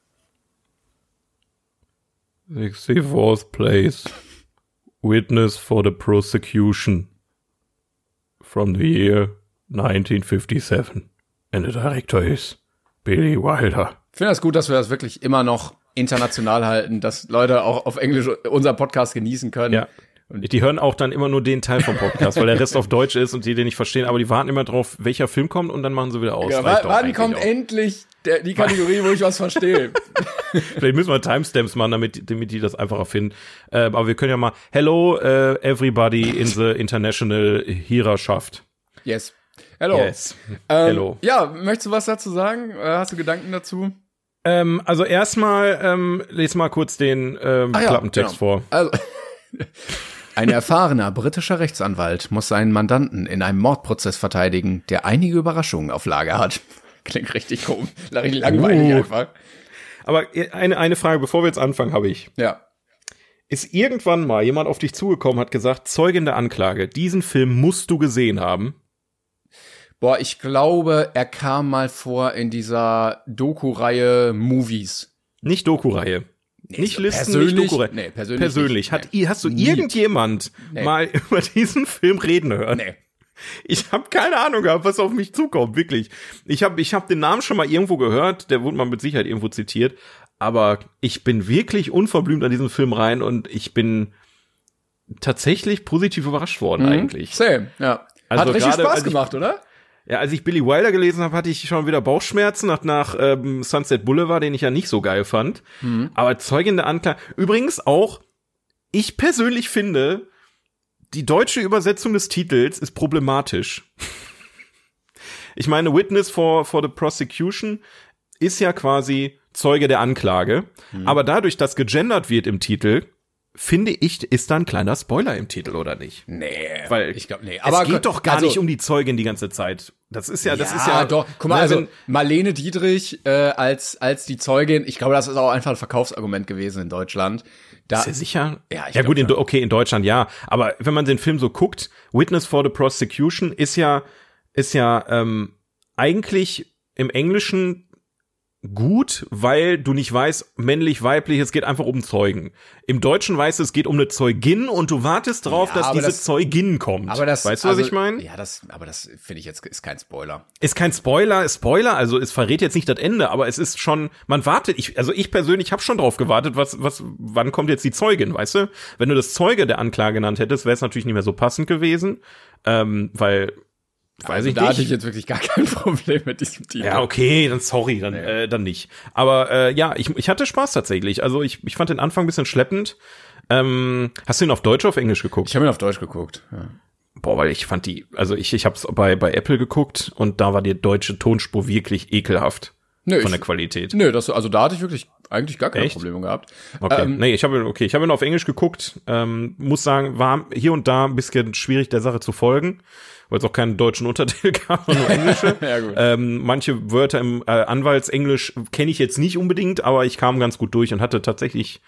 Speaker 3: 64th place. Witness for the prosecution. From the year 1957. And the director is Billy Wilder.
Speaker 2: Ich finde das gut, dass wir das wirklich immer noch international halten, dass Leute auch auf Englisch unseren Podcast genießen können.
Speaker 3: Ja. Und die hören auch dann immer nur den Teil vom Podcast, weil der Rest auf Deutsch ist und die den nicht verstehen, aber die warten immer drauf, welcher Film kommt und dann machen sie wieder aus.
Speaker 2: Ja,
Speaker 3: Reicht
Speaker 2: wann wann kommt
Speaker 3: auch.
Speaker 2: endlich der, die Kategorie, wo ich was verstehe?
Speaker 3: Vielleicht müssen wir Timestamps machen, damit, damit die das einfacher finden. Äh, aber wir können ja mal Hello äh, everybody in the international Hiererschaft.
Speaker 2: Yes. Hello.
Speaker 3: Yes.
Speaker 2: Ähm,
Speaker 3: Hello.
Speaker 2: Ja, möchtest du was dazu sagen? Äh, Hast du Gedanken dazu?
Speaker 3: Ähm, also erstmal ähm, les mal kurz den ähm,
Speaker 2: ja,
Speaker 3: Klappentext
Speaker 2: genau.
Speaker 3: vor.
Speaker 2: Also, ein erfahrener britischer Rechtsanwalt muss seinen Mandanten in einem Mordprozess verteidigen, der einige Überraschungen auf Lager hat. Klingt richtig komisch, langweilig
Speaker 3: Uh.
Speaker 2: einfach.
Speaker 3: Aber eine, eine Frage, bevor wir jetzt anfangen, habe ich.
Speaker 2: Ja.
Speaker 3: ist irgendwann mal jemand auf dich zugekommen, hat gesagt, Zeugin der Anklage, diesen Film musst du gesehen haben.
Speaker 2: Boah, ich glaube, er kam mal vor in dieser Doku-Reihe Movies.
Speaker 3: Nicht Doku-Reihe.
Speaker 2: Nee,
Speaker 3: nicht
Speaker 2: so
Speaker 3: Listen, nicht Doku-Reihe.
Speaker 2: nee, persönlich
Speaker 3: persönlich.
Speaker 2: nicht,
Speaker 3: Hat,
Speaker 2: nee.
Speaker 3: Hast du
Speaker 2: Nie.
Speaker 3: irgendjemand
Speaker 2: Nee.
Speaker 3: mal über diesen Film reden hören?
Speaker 2: Nee.
Speaker 3: Ich habe keine Ahnung gehabt, was auf mich zukommt, wirklich. Ich habe ich hab den Namen schon mal irgendwo gehört, der wurde mal mit Sicherheit irgendwo zitiert, aber ich bin wirklich unverblümt an diesen Film rein und ich bin tatsächlich positiv überrascht worden eigentlich.
Speaker 2: Same, ja.
Speaker 3: Also
Speaker 2: Hat richtig
Speaker 3: gerade,
Speaker 2: Spaß
Speaker 3: als ich-
Speaker 2: gemacht, oder?
Speaker 3: Ja, als ich Billy Wilder gelesen habe, hatte ich schon wieder Bauchschmerzen nach, nach ähm, Sunset Boulevard, den ich ja nicht so geil fand. Aber Zeugin der Anklage. Übrigens auch, ich persönlich finde, die deutsche Übersetzung des Titels ist problematisch. ich meine, Witness for, for the Prosecution ist ja quasi Zeuge der Anklage. Aber dadurch, dass gegendert wird im Titel, finde ich, ist da ein kleiner Spoiler im Titel, oder nicht?
Speaker 2: Nee,
Speaker 3: Weil
Speaker 2: ich glaube, nee.
Speaker 3: Aber es geht doch gar
Speaker 2: also,
Speaker 3: nicht um die Zeugin die ganze Zeit. Das ist ja, das
Speaker 2: ja,
Speaker 3: ist ja
Speaker 2: doch. Guck mal, also
Speaker 3: wenn-
Speaker 2: Marlene Dietrich äh, als als die Zeugin, ich glaube, das ist auch einfach ein Verkaufsargument gewesen in Deutschland. Da,
Speaker 3: ist ja sicher.
Speaker 2: Ja, ich
Speaker 3: ja gut, in, okay, in Deutschland ja. Aber wenn man den Film so guckt, Witness for the Prosecution ist ja, ist ja ähm, eigentlich im Englischen gut, weil du nicht weißt, männlich, weiblich, es geht einfach um Zeugen. Im Deutschen weißt du, es geht um eine Zeugin und du wartest drauf,
Speaker 2: Ja,
Speaker 3: dass diese
Speaker 2: das-
Speaker 3: Zeugin kommt.
Speaker 2: aber das,
Speaker 3: weißt du, was
Speaker 2: also,
Speaker 3: ich meine?
Speaker 2: Ja, das, aber das finde ich jetzt ist kein Spoiler.
Speaker 3: Ist kein Spoiler, Spoiler, also es verrät jetzt nicht das Ende, aber es ist schon, man wartet, ich, also ich persönlich habe schon drauf gewartet, was, was, wann kommt jetzt die Zeugin, weißt du? Wenn du das Zeuge der Anklage genannt hättest, wäre es natürlich nicht mehr so passend gewesen, ähm, weil, weiß
Speaker 2: Also
Speaker 3: ich
Speaker 2: da hatte
Speaker 3: nicht.
Speaker 2: ich jetzt wirklich gar kein Problem mit diesem Titel.
Speaker 3: ja, okay, dann sorry, dann, äh, dann nicht. Aber äh, ja, ich, ich hatte Spaß tatsächlich. Also ich, ich fand den Anfang ein bisschen schleppend. Ähm, hast du ihn auf Deutsch oder auf Englisch geguckt?
Speaker 2: Ich habe ihn auf Deutsch geguckt. Ja.
Speaker 3: Boah, weil ich fand die, also ich, ich habe es bei, bei Apple geguckt und da war die deutsche Tonspur wirklich ekelhaft
Speaker 2: Nö,
Speaker 3: von der Qualität.
Speaker 2: Nö, das, also da hatte ich wirklich eigentlich gar keine
Speaker 3: Echt?
Speaker 2: Probleme gehabt.
Speaker 3: Okay,
Speaker 2: Ähm,
Speaker 3: nee, ich habe okay, ich habe ihn auf Englisch geguckt. Ähm, muss sagen, war hier und da ein bisschen schwierig der Sache zu folgen, weil es auch keinen deutschen Untertitel gab, nur englische.
Speaker 2: Ja, gut.
Speaker 3: Ähm, manche Wörter im äh, Anwaltsenglisch kenne ich jetzt nicht unbedingt, aber ich kam ganz gut durch und hatte tatsächlich,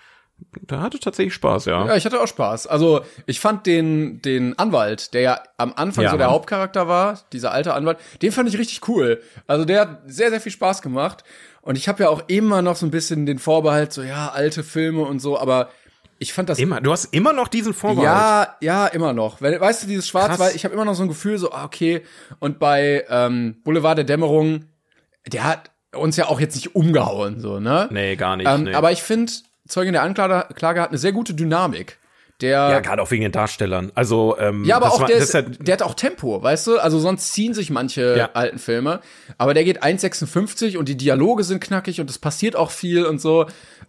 Speaker 3: da hatte tatsächlich Spaß, ja.
Speaker 2: Ja, ich hatte auch Spaß. Also ich fand den, den Anwalt, der ja am Anfang
Speaker 3: Ja,
Speaker 2: so der
Speaker 3: Mann.
Speaker 2: Hauptcharakter war, dieser alte Anwalt, den fand ich richtig cool. Also der hat sehr, sehr viel Spaß gemacht. Und ich habe ja auch immer noch so ein bisschen den Vorbehalt, so ja, alte Filme und so, aber ich fand das
Speaker 3: Immer, du hast immer noch diesen Vorbehalt.
Speaker 2: Ja, ja, immer noch. Weil, weißt du, dieses Schwarz-Weiß,
Speaker 3: Krass.
Speaker 2: ich habe immer noch so ein Gefühl, so, ah, okay. Und bei ähm, Boulevard der Dämmerung, der hat uns ja auch jetzt nicht umgehauen, so, ne?
Speaker 3: Nee, gar nicht.
Speaker 2: Ähm,
Speaker 3: nee.
Speaker 2: Aber ich finde, Zeugin der Anklage Klage hat eine sehr gute Dynamik. Der,
Speaker 3: ja,
Speaker 2: ja,
Speaker 3: gerade auch wegen den Darstellern. Also, ähm,
Speaker 2: aber
Speaker 3: das
Speaker 2: auch
Speaker 3: war,
Speaker 2: der, ist,
Speaker 3: ja,
Speaker 2: der hat auch Tempo, weißt du? Also sonst ziehen sich manche
Speaker 3: Ja.
Speaker 2: alten Filme. Aber der geht 1,56 und die Dialoge sind knackig und es passiert auch viel und so.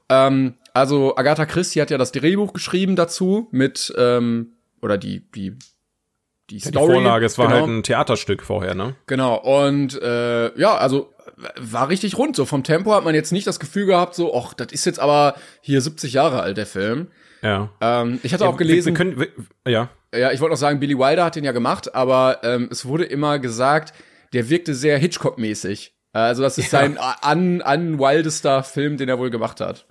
Speaker 2: Ähm, also Agatha Christie hat ja das Drehbuch geschrieben dazu mit, ähm, oder die, die, die
Speaker 3: die
Speaker 2: Story.
Speaker 3: Vorlage, es war
Speaker 2: genau.
Speaker 3: halt ein Theaterstück vorher, ne?
Speaker 2: Genau, und äh, ja, also war richtig rund. So vom Tempo hat man jetzt nicht das Gefühl gehabt, so, ach, das ist jetzt aber hier 70 Jahre alt, der Film.
Speaker 3: Ja.
Speaker 2: Ähm, ich hatte auch gelesen,
Speaker 3: Wir, wir können, wir, ja.
Speaker 2: ja, ich wollte noch sagen, Billy Wilder hat den ja gemacht, aber ähm, es wurde immer gesagt, der wirkte sehr Hitchcock-mäßig. Also das ist
Speaker 3: Ja.
Speaker 2: sein an, an wildester Film, den er wohl gemacht hat.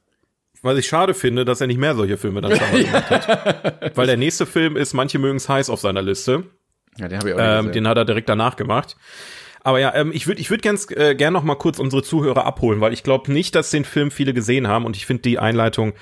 Speaker 3: Was ich schade finde, dass er nicht mehr solche Filme dann schon mal gemacht hat. Weil der nächste Film ist, manche mögen es heiß auf seiner Liste.
Speaker 2: Ja, den habe ich auch nicht
Speaker 3: Ähm,
Speaker 2: gesehen.
Speaker 3: den hat er direkt danach gemacht. Aber ja, ähm, ich würde ich würd ganz äh, gern noch mal kurz unsere Zuhörer abholen, weil ich glaube nicht, dass den Film viele gesehen haben und ich finde die Einleitung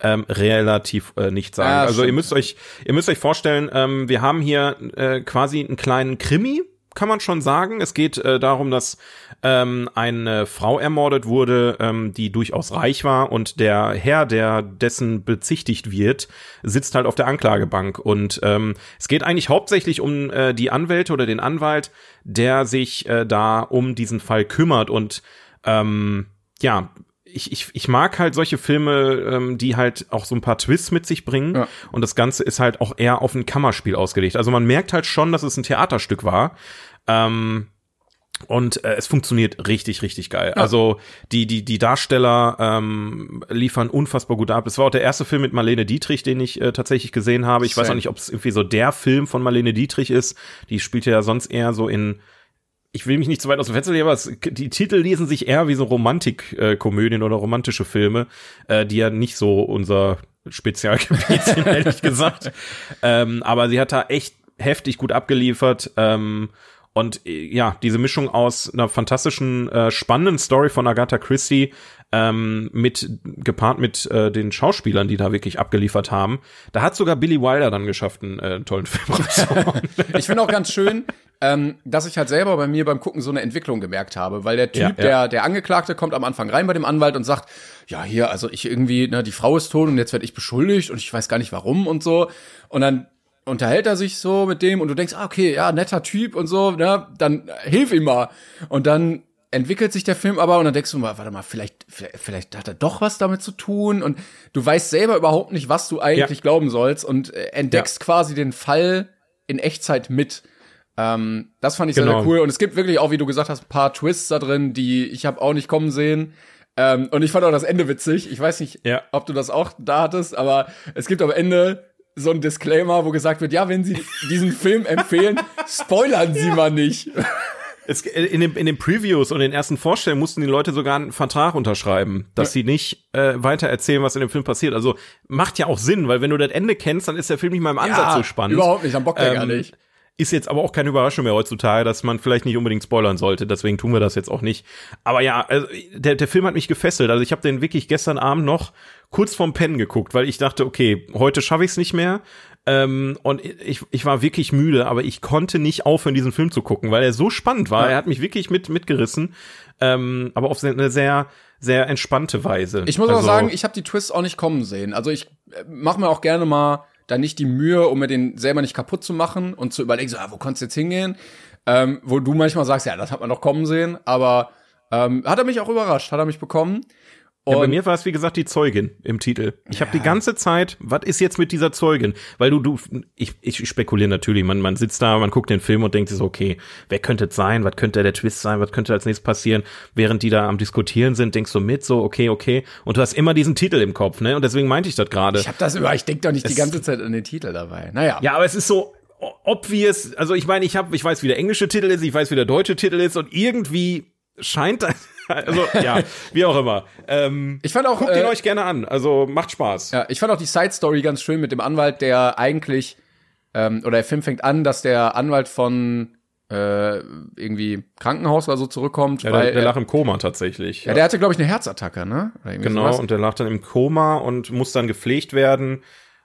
Speaker 3: ähm, relativ äh, nicht sagen.
Speaker 2: Ja,
Speaker 3: also ihr müsst euch ihr müsst euch vorstellen, ähm, wir haben hier äh, quasi einen kleinen Krimi, kann man schon sagen. Es geht äh, darum, dass ähm, eine Frau ermordet wurde, ähm, die durchaus reich war und der Herr, der dessen bezichtigt wird, sitzt halt auf der Anklagebank und ähm, es geht eigentlich hauptsächlich um äh, die Anwälte oder den Anwalt, der sich äh, da um diesen Fall kümmert und ähm, ja, ich, ich, ich mag halt solche Filme, ähm, die halt auch so ein paar Twists mit sich bringen.
Speaker 2: Ja.
Speaker 3: Und das Ganze ist halt auch eher auf ein Kammerspiel ausgelegt. Also man merkt halt schon, dass es ein Theaterstück war. Ähm, und äh, es funktioniert richtig, richtig geil. Also die, die, die Darsteller ähm, liefern unfassbar gut ab. Es war auch der erste Film mit Marlene Dietrich, den ich äh, tatsächlich gesehen habe. Ich weiß
Speaker 2: Same.
Speaker 3: auch nicht, ob es irgendwie so der Film von Marlene Dietrich ist. Die spielt ja sonst eher so in ich will mich nicht zu weit aus dem Fenster legen, aber es, die Titel lesen sich eher wie so Romantikkomödien oder romantische Filme, äh, die ja nicht so unser Spezialgebiet sind, ehrlich gesagt. Ähm, aber sie hat da echt heftig gut abgeliefert. Ähm, und äh, ja, diese Mischung aus einer fantastischen, äh, spannenden Story von Agatha Christie ähm, mit gepaart mit äh, den Schauspielern, die da wirklich abgeliefert haben. Da hat sogar Billy Wilder dann geschafft, einen äh, tollen Film
Speaker 2: ich finde auch ganz schön, ähm, dass ich halt selber bei mir beim Gucken so eine Entwicklung gemerkt habe, weil der Typ,
Speaker 3: Ja, ja.
Speaker 2: der der Angeklagte kommt am Anfang rein bei dem Anwalt und sagt, ja hier, also ich irgendwie, ne, die Frau ist tot und jetzt werde ich beschuldigt und ich weiß gar nicht warum und so und dann unterhält er sich so mit dem und du denkst, ah, okay, ja, netter Typ und so, ne, dann hilf ihm mal und dann entwickelt sich der Film aber und dann denkst du mal, warte mal, vielleicht, vielleicht hat er doch was damit zu tun und du weißt selber überhaupt nicht, was du eigentlich
Speaker 3: Ja.
Speaker 2: glauben sollst und äh, entdeckst quasi den Fall in Echtzeit mit. Ähm, das fand ich sehr,
Speaker 3: Genau.
Speaker 2: sehr cool und es gibt wirklich auch, wie du gesagt hast, ein paar Twists da drin, die ich habe auch nicht kommen sehen. Ähm, und ich fand auch das Ende witzig. Ich weiß nicht,
Speaker 3: Ja.
Speaker 2: ob du das auch da hattest, aber es gibt am Ende so ein Disclaimer, wo gesagt wird, ja, wenn Sie diesen Film empfehlen, spoilern Sie mal nicht.
Speaker 3: Es, in, den, in den Previews und den ersten Vorstellungen mussten die Leute sogar einen Vertrag unterschreiben, dass sie nicht äh, weiter erzählen, was in dem Film passiert. Also macht ja auch Sinn, weil wenn du das Ende kennst, dann ist der Film nicht mal im Ansatz so spannend.
Speaker 2: Überhaupt nicht, am Bock der
Speaker 3: Ähm,
Speaker 2: gar nicht.
Speaker 3: Ist jetzt aber auch keine Überraschung mehr heutzutage, dass man vielleicht nicht unbedingt spoilern sollte. Deswegen tun wir das jetzt auch nicht. Aber ja, also der, der Film hat mich gefesselt. Also ich habe den wirklich gestern Abend noch kurz vorm Pennen geguckt, weil ich dachte, okay, heute schaffe ich es nicht mehr. Ähm, und ich, ich war wirklich müde, aber ich konnte nicht aufhören, diesen Film zu gucken, weil er so spannend war.
Speaker 2: Ja.
Speaker 3: Er hat mich wirklich mit mitgerissen, ähm, aber auf eine sehr sehr entspannte Weise.
Speaker 2: Ich muss auch
Speaker 3: also,
Speaker 2: sagen, ich habe die Twists auch nicht kommen sehen. Also ich äh, mache mir auch gerne mal da nicht die Mühe, um mir den selber nicht kaputt zu machen und zu überlegen, so, ah, wo konntest du jetzt hingehen? Ähm, wo du manchmal sagst, ja, das hat man doch kommen sehen, aber ähm, hat er mich auch überrascht, hat er mich bekommen.
Speaker 3: Ja, bei mir war es wie gesagt die Zeugin im Titel. Ich habe die ganze Zeit, was ist jetzt mit dieser Zeugin? Weil du du ich, ich spekuliere natürlich, man man sitzt da, man guckt den Film und denkt sich so, okay, wer könnte es sein? Was könnte der Twist sein? Was könnte als nächstes passieren? Während die da am diskutieren sind, denkst du mit so, okay, okay, und du hast immer diesen Titel im Kopf, ne? Und deswegen meinte ich das gerade.
Speaker 2: Ich habe das über, ich denk doch nicht die
Speaker 3: Es-
Speaker 2: ganze Zeit an den Titel dabei. Naja.
Speaker 3: Ja, aber es ist so obvious, also ich meine, ich habe ich weiß, wie der englische Titel ist, ich weiß, wie der deutsche Titel ist und irgendwie scheint das also ja, wie auch immer. Ähm,
Speaker 2: Ich fand auch,
Speaker 3: guckt ihn
Speaker 2: äh,
Speaker 3: euch gerne an, also macht Spaß.
Speaker 2: Ja, ich fand auch die Side Story ganz schön mit dem Anwalt, der eigentlich ähm, oder der Film fängt an, dass der Anwalt von äh, irgendwie Krankenhaus oder so zurückkommt,
Speaker 3: Ja,
Speaker 2: weil
Speaker 3: der, der
Speaker 2: er-
Speaker 3: lag im Koma tatsächlich.
Speaker 2: ja, der hatte glaube ich eine Herzattacke, ne?
Speaker 3: Genau,
Speaker 2: sowas.
Speaker 3: und der lag dann im Koma und muss dann gepflegt werden.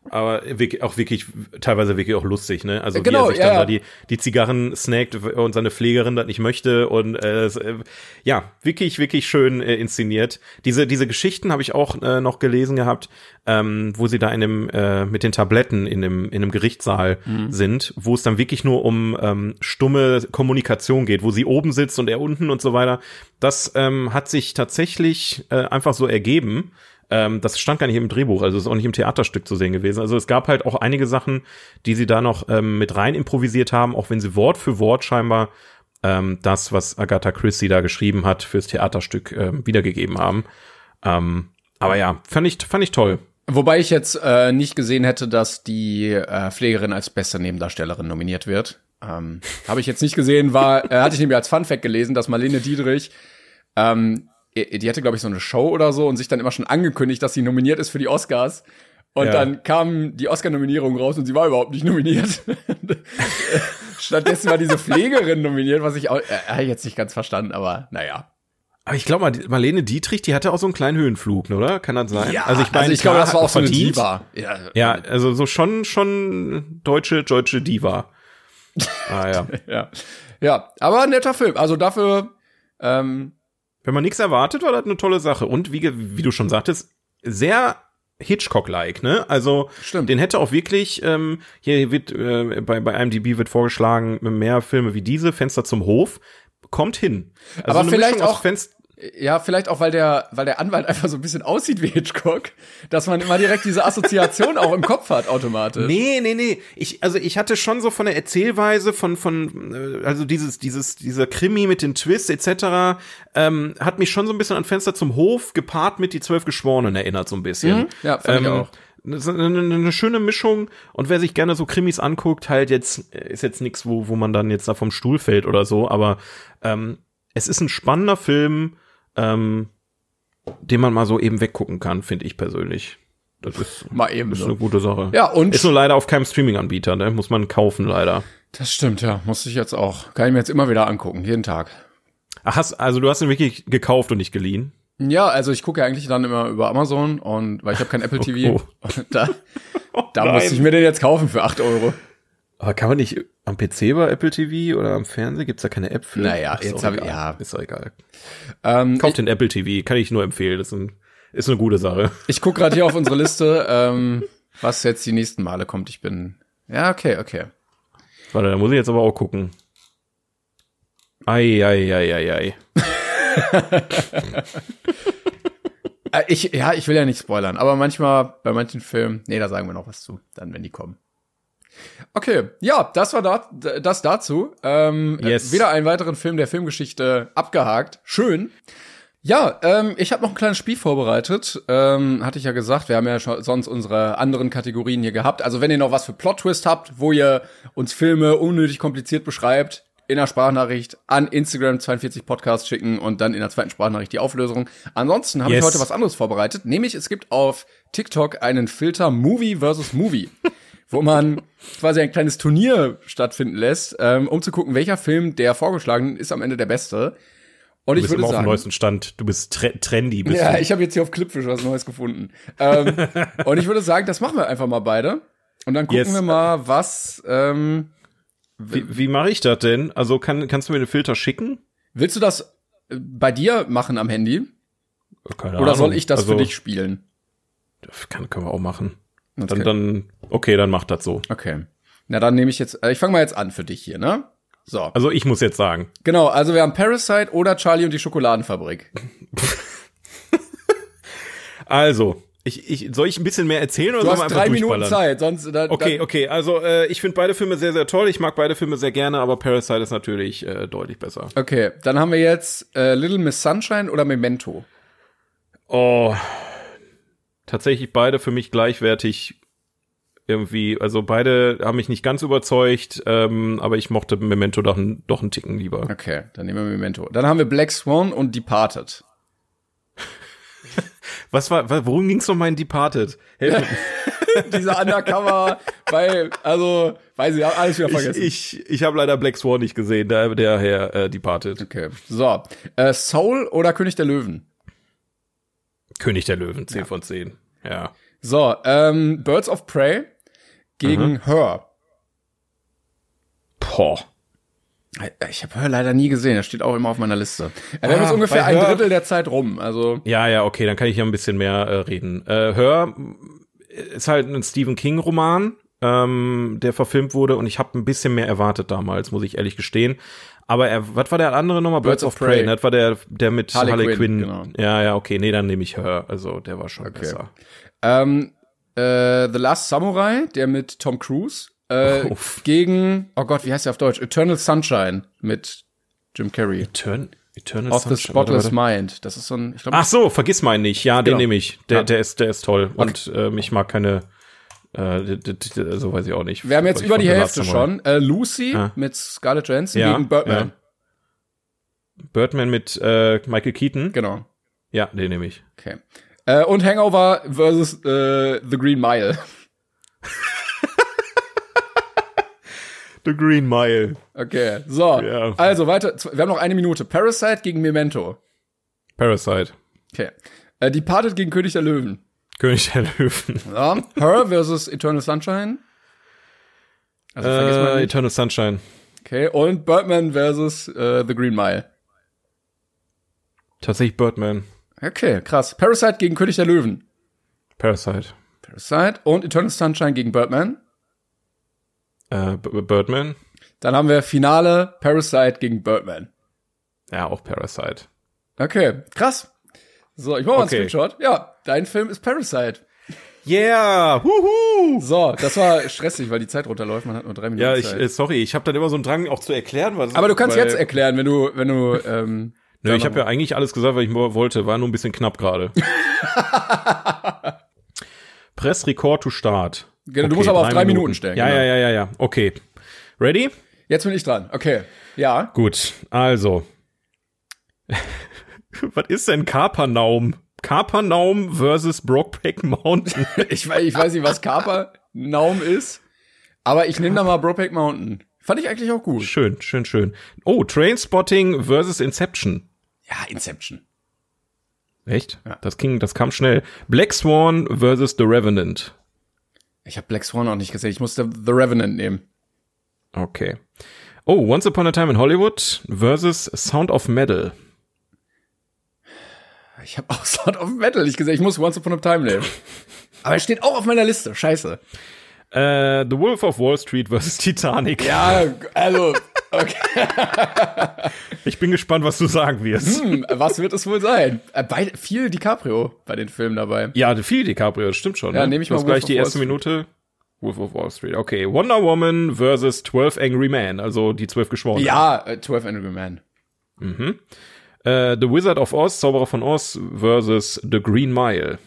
Speaker 3: Aber wirklich, auch wirklich, teilweise wirklich auch lustig, ne? Also
Speaker 2: Genau,
Speaker 3: wie er sich
Speaker 2: ja,
Speaker 3: dann
Speaker 2: ja.
Speaker 3: da die, die Zigarren snackt und seine Pflegerin das nicht möchte und äh, äh, ja, wirklich, wirklich schön äh, inszeniert. Diese, diese Geschichten habe ich auch äh, noch gelesen gehabt, ähm, wo sie da in dem, äh, mit den Tabletten in dem, in dem Gerichtssaal
Speaker 2: Mhm.
Speaker 3: sind, wo es dann wirklich nur um ähm, stumme Kommunikation geht, wo sie oben sitzt und er unten und so weiter. Das ähm, hat sich tatsächlich äh, einfach so ergeben. Ähm, das stand gar nicht im Drehbuch, also ist auch nicht im Theaterstück zu sehen gewesen. Also es gab halt auch einige Sachen, die sie da noch ähm, mit rein improvisiert haben, auch wenn sie Wort für Wort scheinbar ähm, das, was Agatha Christie da geschrieben hat, fürs Theaterstück ähm, wiedergegeben haben. Ähm, aber ja, fand ich, fand ich toll.
Speaker 2: Wobei ich jetzt äh, nicht gesehen hätte, dass die äh, Pflegerin als beste Nebendarstellerin nominiert wird. Ähm, Habe ich jetzt nicht gesehen, war, äh, hatte ich nämlich als Funfact gelesen, dass Marlene Dietrich, ähm, die hatte, glaube ich, so eine Show oder so und sich dann immer schon angekündigt, dass sie nominiert ist für die Oscars. Und
Speaker 3: Ja.
Speaker 2: dann kam die Oscar-Nominierung raus und sie war überhaupt nicht nominiert. Stattdessen war diese Pflegerin nominiert, was ich auch äh, jetzt nicht ganz verstanden, aber naja.
Speaker 3: Aber ich glaube mal, Marlene Dietrich, die hatte auch so einen kleinen Höhenflug, oder? Kann das sein? also ich, meine,
Speaker 2: ich glaube, das war auch so eine. Diva. Ja,
Speaker 3: Ja, also so schon, schon deutsche, deutsche Diva. Ah ja.
Speaker 2: ja. Ja, aber ein netter Film. Also dafür, ähm,
Speaker 3: Wenn man nichts erwartet, war das eine tolle Sache. Und wie, wie du schon sagtest, sehr Hitchcock-like, ne? Also
Speaker 2: Stimmt.
Speaker 3: den hätte auch wirklich, ähm, hier wird äh, bei, bei IMDb wird vorgeschlagen, mehr Filme wie diese, Fenster zum Hof, kommt hin. Also
Speaker 2: Aber vielleicht
Speaker 3: Mischung
Speaker 2: auch-
Speaker 3: Fenster
Speaker 2: ja, vielleicht auch, weil der, weil der Anwalt einfach so ein bisschen aussieht wie Hitchcock, dass man immer direkt diese Assoziation auch im Kopf hat, automatisch.
Speaker 3: Nee, nee, nee. Ich, also ich hatte schon so von der Erzählweise von, von, äh, also dieses, dieses, dieser Krimi mit den Twists etc., ähm, hat mich schon so ein bisschen an Fenster zum Hof gepaart mit die zwölf Geschworenen erinnert, so ein bisschen.
Speaker 2: Mhm. Ja, fand ich auch.
Speaker 3: Eine, eine, eine schöne Mischung und wer sich gerne so Krimis anguckt, halt jetzt, äh, ist jetzt nichts, wo, wo man dann jetzt da vom Stuhl fällt oder so, aber ähm, es ist ein spannender Film, ähm, den man mal so eben weggucken kann, finde ich persönlich. Das ist,
Speaker 2: Mal eben
Speaker 3: ist
Speaker 2: so.
Speaker 3: eine gute Sache.
Speaker 2: Ja, und
Speaker 3: Ist nur leider auf keinem Streaming-Anbieter, ne? Muss man kaufen, leider.
Speaker 2: das stimmt, ja. Muss ich jetzt auch. Kann ich mir jetzt immer wieder angucken, jeden Tag.
Speaker 3: Ach, hast, also du hast ihn wirklich gekauft und nicht geliehen?
Speaker 2: Ja, also ich gucke ja eigentlich dann immer über Amazon und weil ich habe kein Apple TV.
Speaker 3: Oh.
Speaker 2: Und da da musste ich mir den jetzt kaufen für 8 Euro.
Speaker 3: Aber kann man nicht am PC bei Apple TV oder am Fernseher? Gibt's da keine App für?
Speaker 2: Naja,
Speaker 3: ist
Speaker 2: jetzt
Speaker 3: auch
Speaker 2: hab ich-
Speaker 3: egal.
Speaker 2: ja.
Speaker 3: Ist doch egal.
Speaker 2: Ähm,
Speaker 3: Kauft den Apple TV, kann ich nur empfehlen. Das ist, ein, ist eine gute Sache.
Speaker 2: Ich guck gerade hier auf unsere Liste, ähm, was jetzt die nächsten Male kommt. Ich bin. Ja, okay, okay.
Speaker 3: Warte, da muss ich jetzt aber auch gucken. Ei, ei, ei, ei, ei.
Speaker 2: Äh, ich, ja, ich will ja nicht spoilern, aber manchmal bei manchen Filmen, nee, da sagen wir noch was zu, dann wenn die kommen. Okay, ja, das war da, das dazu. Ähm,
Speaker 3: Yes.
Speaker 2: Wieder einen weiteren Film der Filmgeschichte abgehakt. Schön. Ja, ähm, ich habe noch ein kleines Spiel vorbereitet. Ähm, hatte ich ja gesagt, wir haben ja schon sonst unsere anderen Kategorien hier gehabt. Also wenn ihr noch was für Plot-Twist habt, wo ihr uns Filme unnötig kompliziert beschreibt, in der Sprachnachricht an Instagram 42 Podcast schicken und dann in der zweiten Sprachnachricht die Auflösung. Ansonsten habe
Speaker 3: Yes.
Speaker 2: ich heute was anderes vorbereitet, nämlich es gibt auf TikTok einen Filter Movie versus Movie, wo man quasi ein kleines Turnier stattfinden lässt, ähm, um zu gucken, welcher Film der vorgeschlagenen ist am Ende der beste. Und
Speaker 3: Du
Speaker 2: ich
Speaker 3: bist
Speaker 2: würde
Speaker 3: immer auf dem
Speaker 2: sagen,
Speaker 3: neuesten Stand. Du bist tre trendy, bist
Speaker 2: ja,
Speaker 3: du.
Speaker 2: ich habe jetzt hier auf Clipfish was Neues gefunden. ähm, und ich würde sagen, das machen wir einfach mal beide. Und dann gucken
Speaker 3: Yes.
Speaker 2: wir mal, was. Ähm,
Speaker 3: Wie, wie mache ich das denn? Also kann, kannst du mir den Filter schicken?
Speaker 2: willst du das äh, bei dir machen am Handy?
Speaker 3: Keine
Speaker 2: Oder soll
Speaker 3: Ahnung.
Speaker 2: ich das
Speaker 3: also,
Speaker 2: für dich spielen?
Speaker 3: Kann, können wir auch machen.
Speaker 2: Okay.
Speaker 3: Dann, dann, okay, dann mach das so.
Speaker 2: okay. Na, dann nehme ich jetzt. Äh, ich fange mal jetzt an für dich hier, ne? So.
Speaker 3: Also ich muss jetzt sagen.
Speaker 2: Genau, also wir haben Parasite oder Charlie und die Schokoladenfabrik.
Speaker 3: Also, ich, ich, soll ich ein bisschen mehr erzählen oder
Speaker 2: Du
Speaker 3: wir
Speaker 2: hast
Speaker 3: einfach
Speaker 2: drei Minuten? Zeit, sonst. Da,
Speaker 3: Okay, okay, also äh, ich finde beide Filme sehr, sehr toll. Ich mag beide Filme sehr gerne, aber Parasite ist natürlich äh, deutlich besser.
Speaker 2: okay, dann haben wir jetzt äh, Little Miss Sunshine oder Memento.
Speaker 3: Oh, tatsächlich beide für mich gleichwertig irgendwie. Also beide haben mich nicht ganz überzeugt, ähm, aber ich mochte Memento doch, ein- doch einen Ticken lieber.
Speaker 2: Okay, dann nehmen wir Memento. Dann haben wir Black Swan und Departed.
Speaker 3: Was war, wa- worum ging's noch mal in Departed? Helf.
Speaker 2: Dieser Undercover, weil, also, weiß ich, hab alles wieder
Speaker 3: ich
Speaker 2: vergessen.
Speaker 3: ich, ich habe leider Black Swan nicht gesehen, der, der Herr äh, Departed.
Speaker 2: okay, so. Äh, Soul oder König der Löwen?
Speaker 3: König der Löwen, 10 von 10. Ja.
Speaker 2: So, ähm, Birds of Prey gegen
Speaker 3: Mhm.
Speaker 2: Her.
Speaker 3: Boah.
Speaker 2: Ich habe Her leider nie gesehen, das steht auch immer auf meiner Liste. Äh, wir haben
Speaker 3: Ah,
Speaker 2: jetzt ungefähr ein Drittel der Zeit rum, also.
Speaker 3: Ja, ja, okay, dann kann ich ja ein bisschen mehr äh, reden. Äh, Hör ist halt ein Stephen King Roman, ähm, der verfilmt wurde und ich habe ein bisschen mehr erwartet damals, muss ich ehrlich gestehen. Aber er, was war der andere nochmal?
Speaker 2: Birds
Speaker 3: Birds,
Speaker 2: of
Speaker 3: Prey.
Speaker 2: Prey.
Speaker 3: ne? Das war der, der mit
Speaker 2: Harley
Speaker 3: Harley,
Speaker 2: Quinn,
Speaker 3: Quinn.
Speaker 2: genau.
Speaker 3: Ja, ja, okay, nee, dann nehme ich Hör. Also der war schon besser.
Speaker 2: Ähm, äh, The Last Samurai, der mit Tom Cruise, äh, gegen, oh Gott, wie heißt der auf Deutsch? Eternal Sunshine mit Jim Carrey.
Speaker 3: Etern Eternal
Speaker 2: Of the
Speaker 3: Sunshine,
Speaker 2: Spotless. Mind. Das ist so ein, ich glaube,
Speaker 3: Ach so, vergiss meinen nicht. Ja, den
Speaker 2: Genau.
Speaker 3: nehme ich. Der, der ist, der ist toll. Und ähm, ich mag keine, äh, so weiß ich auch nicht.
Speaker 2: wir haben jetzt über die Hälfte schon. Äh, Lucy
Speaker 3: Ah.
Speaker 2: mit Scarlett Johansson
Speaker 3: Ja,
Speaker 2: gegen Birdman.
Speaker 3: Birdman mit äh, Michael Keaton.
Speaker 2: Genau.
Speaker 3: Ja, den nehme ich.
Speaker 2: Okay. Äh, und Hangover versus äh, The Green Mile.
Speaker 3: The Green Mile.
Speaker 2: Okay, so.
Speaker 3: Ja.
Speaker 2: Also weiter. Wir haben noch eine Minute. Parasite gegen Memento.
Speaker 3: Parasite.
Speaker 2: Okay. Äh, Departed gegen König der Löwen.
Speaker 3: König der Löwen.
Speaker 2: Ja. Her versus Eternal Sunshine. Also vergiss mal
Speaker 3: Äh. Eternal Sunshine.
Speaker 2: Okay. Und Birdman versus äh, The Green Mile.
Speaker 3: Tatsächlich Birdman.
Speaker 2: Okay, krass. Parasite gegen König der Löwen.
Speaker 3: Parasite.
Speaker 2: Parasite und Eternal Sunshine gegen Birdman.
Speaker 3: Äh, B Birdman.
Speaker 2: Dann haben wir Finale Parasite gegen Birdman.
Speaker 3: Ja, auch Parasite.
Speaker 2: Okay, krass. So, ich mach mal
Speaker 3: Okay.
Speaker 2: einen Screenshot. Ja, dein Film ist Parasite.
Speaker 3: Yeah! Huhu!
Speaker 2: So, das war stressig, weil die Zeit runterläuft. Man hat nur drei Minuten
Speaker 3: Ja, ich,
Speaker 2: Zeit.
Speaker 3: äh, sorry, ich habe dann immer so einen Drang auch zu erklären, was
Speaker 2: Aber du kannst jetzt erklären, wenn du, wenn du, ähm,
Speaker 3: Nö, ich habe ja eigentlich alles gesagt, was ich wollte, war nur ein bisschen knapp gerade. Press Record to Start.
Speaker 2: Genau, du musst aber auf drei Minuten stellen,
Speaker 3: Ja,
Speaker 2: genau.
Speaker 3: ja, ja, ja, ja. Okay. Ready?
Speaker 2: jetzt bin ich dran. Okay. Ja.
Speaker 3: Gut, also. Was ist denn Kapernaum? Kapernaum versus Brokeback Mountain.
Speaker 2: Ich weiß, ich weiß nicht, was Kapernaum ist, aber ich nehme da mal Brokeback Mountain. Fand ich eigentlich auch gut.
Speaker 3: schön, schön, schön. Oh, Trainspotting versus Inception.
Speaker 2: Ja, Inception.
Speaker 3: Echt? Das ging, das kam schnell. Black Swan versus The Revenant.
Speaker 2: Ich habe Black Swan auch nicht gesehen. Ich musste The Revenant nehmen.
Speaker 3: Okay. Oh, Once Upon a Time in Hollywood versus Sound of Metal.
Speaker 2: Ich habe auch Sound of Metal nicht gesehen. Ich muss Once Upon a Time nehmen. Aber er steht auch auf meiner Liste. Scheiße.
Speaker 3: Äh, The Wolf of Wall Street versus Titanic.
Speaker 2: Ja, also, okay.
Speaker 3: Ich bin gespannt, was du sagen wirst.
Speaker 2: Hm, was wird es wohl sein? Äh, Beide, viel DiCaprio bei den Filmen dabei.
Speaker 3: Ja, viel DiCaprio, das stimmt schon.
Speaker 2: Ja,
Speaker 3: ne?
Speaker 2: nehm ich mal
Speaker 3: gleich
Speaker 2: Wolf
Speaker 3: die
Speaker 2: of Wall
Speaker 3: erste. Minute. Wolf of Wall Street. Okay, Wonder Woman versus 12 Angry Men, also die zwölf Geschworenen.
Speaker 2: Ja, äh, 12 Angry Men.
Speaker 3: Äh, The Wizard of Oz, Zauberer von Oz versus The Green Mile.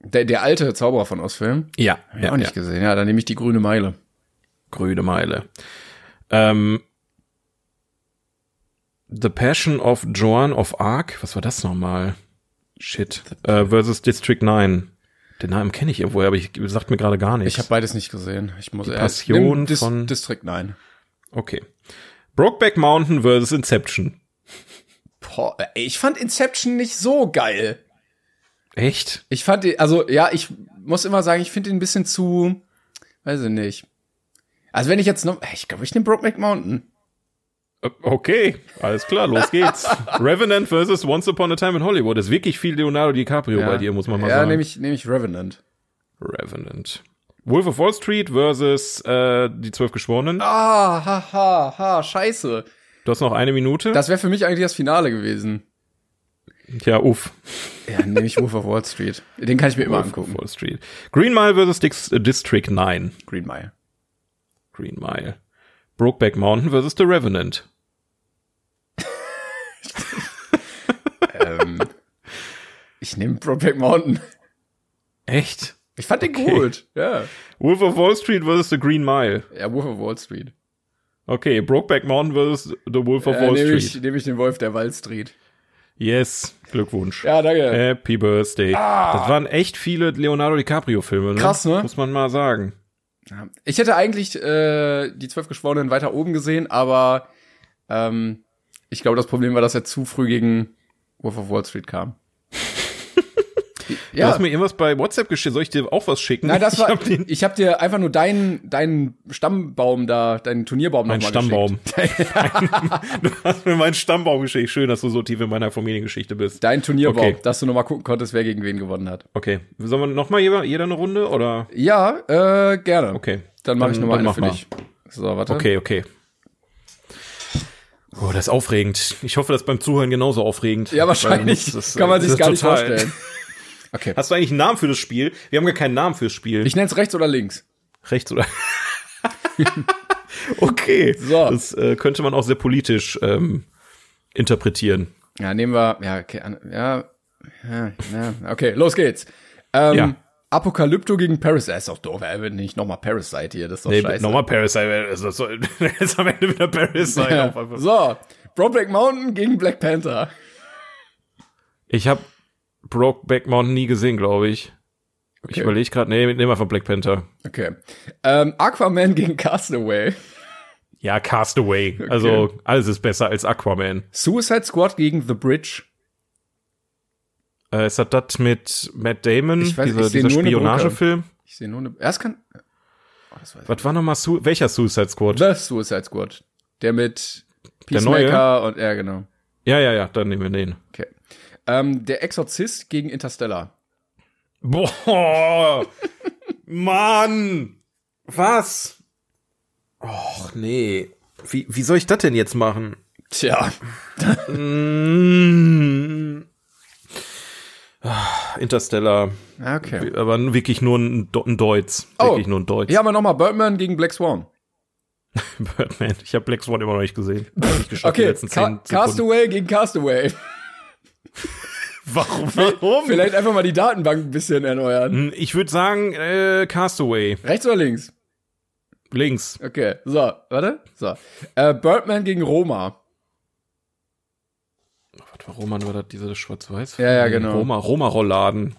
Speaker 2: Der, der alte Zauberer von Oz-Film.
Speaker 3: Ja,
Speaker 2: Hab ich auch nicht gesehen. Ja, dann nehme ich die grüne Meile.
Speaker 3: Grüne Meile. Ähm, The Passion of Joan of Arc, was war das nochmal? Shit. Äh, versus District 9. Den Namen kenne ich irgendwo, aber ich sagt mir gerade gar nichts.
Speaker 2: Ich habe beides nicht gesehen. Ich muss erst
Speaker 3: Passion
Speaker 2: Dis
Speaker 3: von-
Speaker 2: District 9.
Speaker 3: okay. Brokeback Mountain versus Inception.
Speaker 2: Boah, ich fand Inception nicht so geil.
Speaker 3: Echt?
Speaker 2: Ich fand die, also ja, ich muss immer sagen, ich finde ihn ein bisschen zu, weiß ich nicht. Also wenn ich jetzt noch, ich glaube, ich nehme Brokeback Mountain.
Speaker 3: Äh, Okay, alles klar, los geht's. Revenant versus Once Upon a Time in Hollywood. Ist wirklich viel Leonardo DiCaprio bei dir, muss man mal
Speaker 2: ja,
Speaker 3: sagen.
Speaker 2: nehme ich, nehme ich Revenant.
Speaker 3: Revenant. Wolf of Wall Street versus äh, die zwölf Geschworenen.
Speaker 2: Ah, ha, ha, ha, scheiße.
Speaker 3: Du hast noch eine Minute.
Speaker 2: Das wäre für mich eigentlich das Finale gewesen.
Speaker 3: ja, uff.
Speaker 2: Ja, nehme ich Wolf of Wall Street. Den kann ich mir immer
Speaker 3: Wolf
Speaker 2: angucken.
Speaker 3: of Wall Street. Green Mile versus Dix äh, District 9.
Speaker 2: Green Mile.
Speaker 3: Green Mile. Brokeback Mountain versus The Revenant.
Speaker 2: ähm, ich nehme Brokeback Mountain.
Speaker 3: Echt?
Speaker 2: Ich fand den
Speaker 3: Okay.
Speaker 2: gut. Ja.
Speaker 3: Wolf of Wall Street versus The Green Mile.
Speaker 2: Ja, Wolf of Wall Street.
Speaker 3: Okay, Brokeback Mountain versus The Wolf of
Speaker 2: Ja,
Speaker 3: Wall
Speaker 2: nehme
Speaker 3: Street.
Speaker 2: ich, nehme ich den Wolf der Wall Street.
Speaker 3: Yes, Glückwunsch.
Speaker 2: Ja, danke.
Speaker 3: Happy Birthday. Das waren echt viele Leonardo DiCaprio-Filme, ne?
Speaker 2: Krass, ne?
Speaker 3: Muss man mal sagen.
Speaker 2: Ich hätte eigentlich äh, die zwölf Geschworenen weiter oben gesehen, aber ähm, ich glaube, das Problem war, dass er zu früh gegen Wolf of Wall Street kam.
Speaker 3: Du hast mir irgendwas bei WhatsApp geschickt. Soll ich dir auch was schicken?
Speaker 2: Nein, das
Speaker 3: Ich
Speaker 2: war.
Speaker 3: hab
Speaker 2: Ich habe dir einfach nur deinen deinen Stammbaum da, deinen Turnierbaum
Speaker 3: mein
Speaker 2: nochmal
Speaker 3: Stammbaum.
Speaker 2: geschickt.
Speaker 3: du hast mir meinen Stammbaum geschickt. Schön, dass du so tief in meiner Familiengeschichte bist.
Speaker 2: Dein Turnierbaum,
Speaker 3: Okay.
Speaker 2: dass du nochmal gucken konntest, wer gegen wen gewonnen hat.
Speaker 3: Okay. Sollen wir noch mal jeder, jeder eine Runde oder?
Speaker 2: Ja, äh, gerne.
Speaker 3: Okay.
Speaker 2: Dann mache ich nochmal eine
Speaker 3: mach
Speaker 2: für
Speaker 3: mal.
Speaker 2: dich. So, warte.
Speaker 3: Okay, okay. Oh, das ist aufregend. Ich hoffe, das ist beim Zuhören genauso aufregend.
Speaker 2: Ja, wahrscheinlich.
Speaker 3: Weil das-
Speaker 2: Kann man
Speaker 3: das
Speaker 2: sich gar nicht
Speaker 3: total-
Speaker 2: vorstellen. Okay.
Speaker 3: Hast du eigentlich einen Namen für das Spiel? Wir haben gar keinen Namen fürs Spiel.
Speaker 2: Ich nenne es rechts oder links.
Speaker 3: Rechts oder? okay.
Speaker 2: So.
Speaker 3: Das äh, könnte man auch sehr politisch ähm, interpretieren.
Speaker 2: Ja, nehmen wir, ja, okay, ja, ja, ja okay, los geht's. Ähm,
Speaker 3: Ja.
Speaker 2: Apokalypto gegen Parasite, ist doch doof, ey, wenn nicht nochmal Parasite hier, das ist doch
Speaker 3: Nee,
Speaker 2: scheiße.
Speaker 3: nochmal Parasite. Also, das soll, jetzt am Ende wieder Parasite.
Speaker 2: Ja. So, Brokeback Mountain gegen Black Panther.
Speaker 3: Ich habe Brokeback Mountain nie gesehen, glaube ich. Ich
Speaker 2: Okay.
Speaker 3: überlege gerade, nee, nehmen wir von Black Panther.
Speaker 2: Okay. Ähm, Aquaman gegen Castaway.
Speaker 3: Ja, Castaway. Also alles ist besser als Aquaman.
Speaker 2: Suicide Squad gegen The Bridge.
Speaker 3: Äh, ist das das mit Matt Damon,
Speaker 2: Ich weiß-
Speaker 3: dieser,
Speaker 2: ich
Speaker 3: dieser Spionagefilm?
Speaker 2: Ich sehe nur eine, erst kann, oh, das weiß ich.
Speaker 3: Was war nochmal, Su welcher Suicide Squad?
Speaker 2: The Suicide Squad. Der mit
Speaker 3: Der neue?
Speaker 2: Peacemaker und, ja, genau.
Speaker 3: Ja, ja, ja, dann nehmen wir den.
Speaker 2: Okay. Ähm, der Exorzist gegen Interstellar.
Speaker 3: Boah, Mann, was? Och, nee. Wie, wie soll ich das denn jetzt machen?
Speaker 2: Tja.
Speaker 3: Mm. Ah, Interstellar,
Speaker 2: Ah, Okay.
Speaker 3: aber wirklich nur ein, ein Deutsch.
Speaker 2: Oh.
Speaker 3: Wirklich nur ein Deutsch.
Speaker 2: Hier haben wir nochmal Birdman gegen Black Swan.
Speaker 3: Birdman. Ich habe Black Swan immer noch nicht gesehen. Die
Speaker 2: Okay, Ca. Castaway gegen Castaway.
Speaker 3: Warum? Warum?
Speaker 2: Vielleicht einfach mal die Datenbank ein bisschen erneuern.
Speaker 3: Hm, Ich würde sagen, äh, Castaway.
Speaker 2: Rechts oder links?
Speaker 3: Links.
Speaker 2: Okay, so, warte. So. Äh, Birdman gegen Roma.
Speaker 3: Was war Roman, war das diese Schwarz-Weiß?
Speaker 2: Ja, ja, genau.
Speaker 3: Roma, Roma-Rollladen.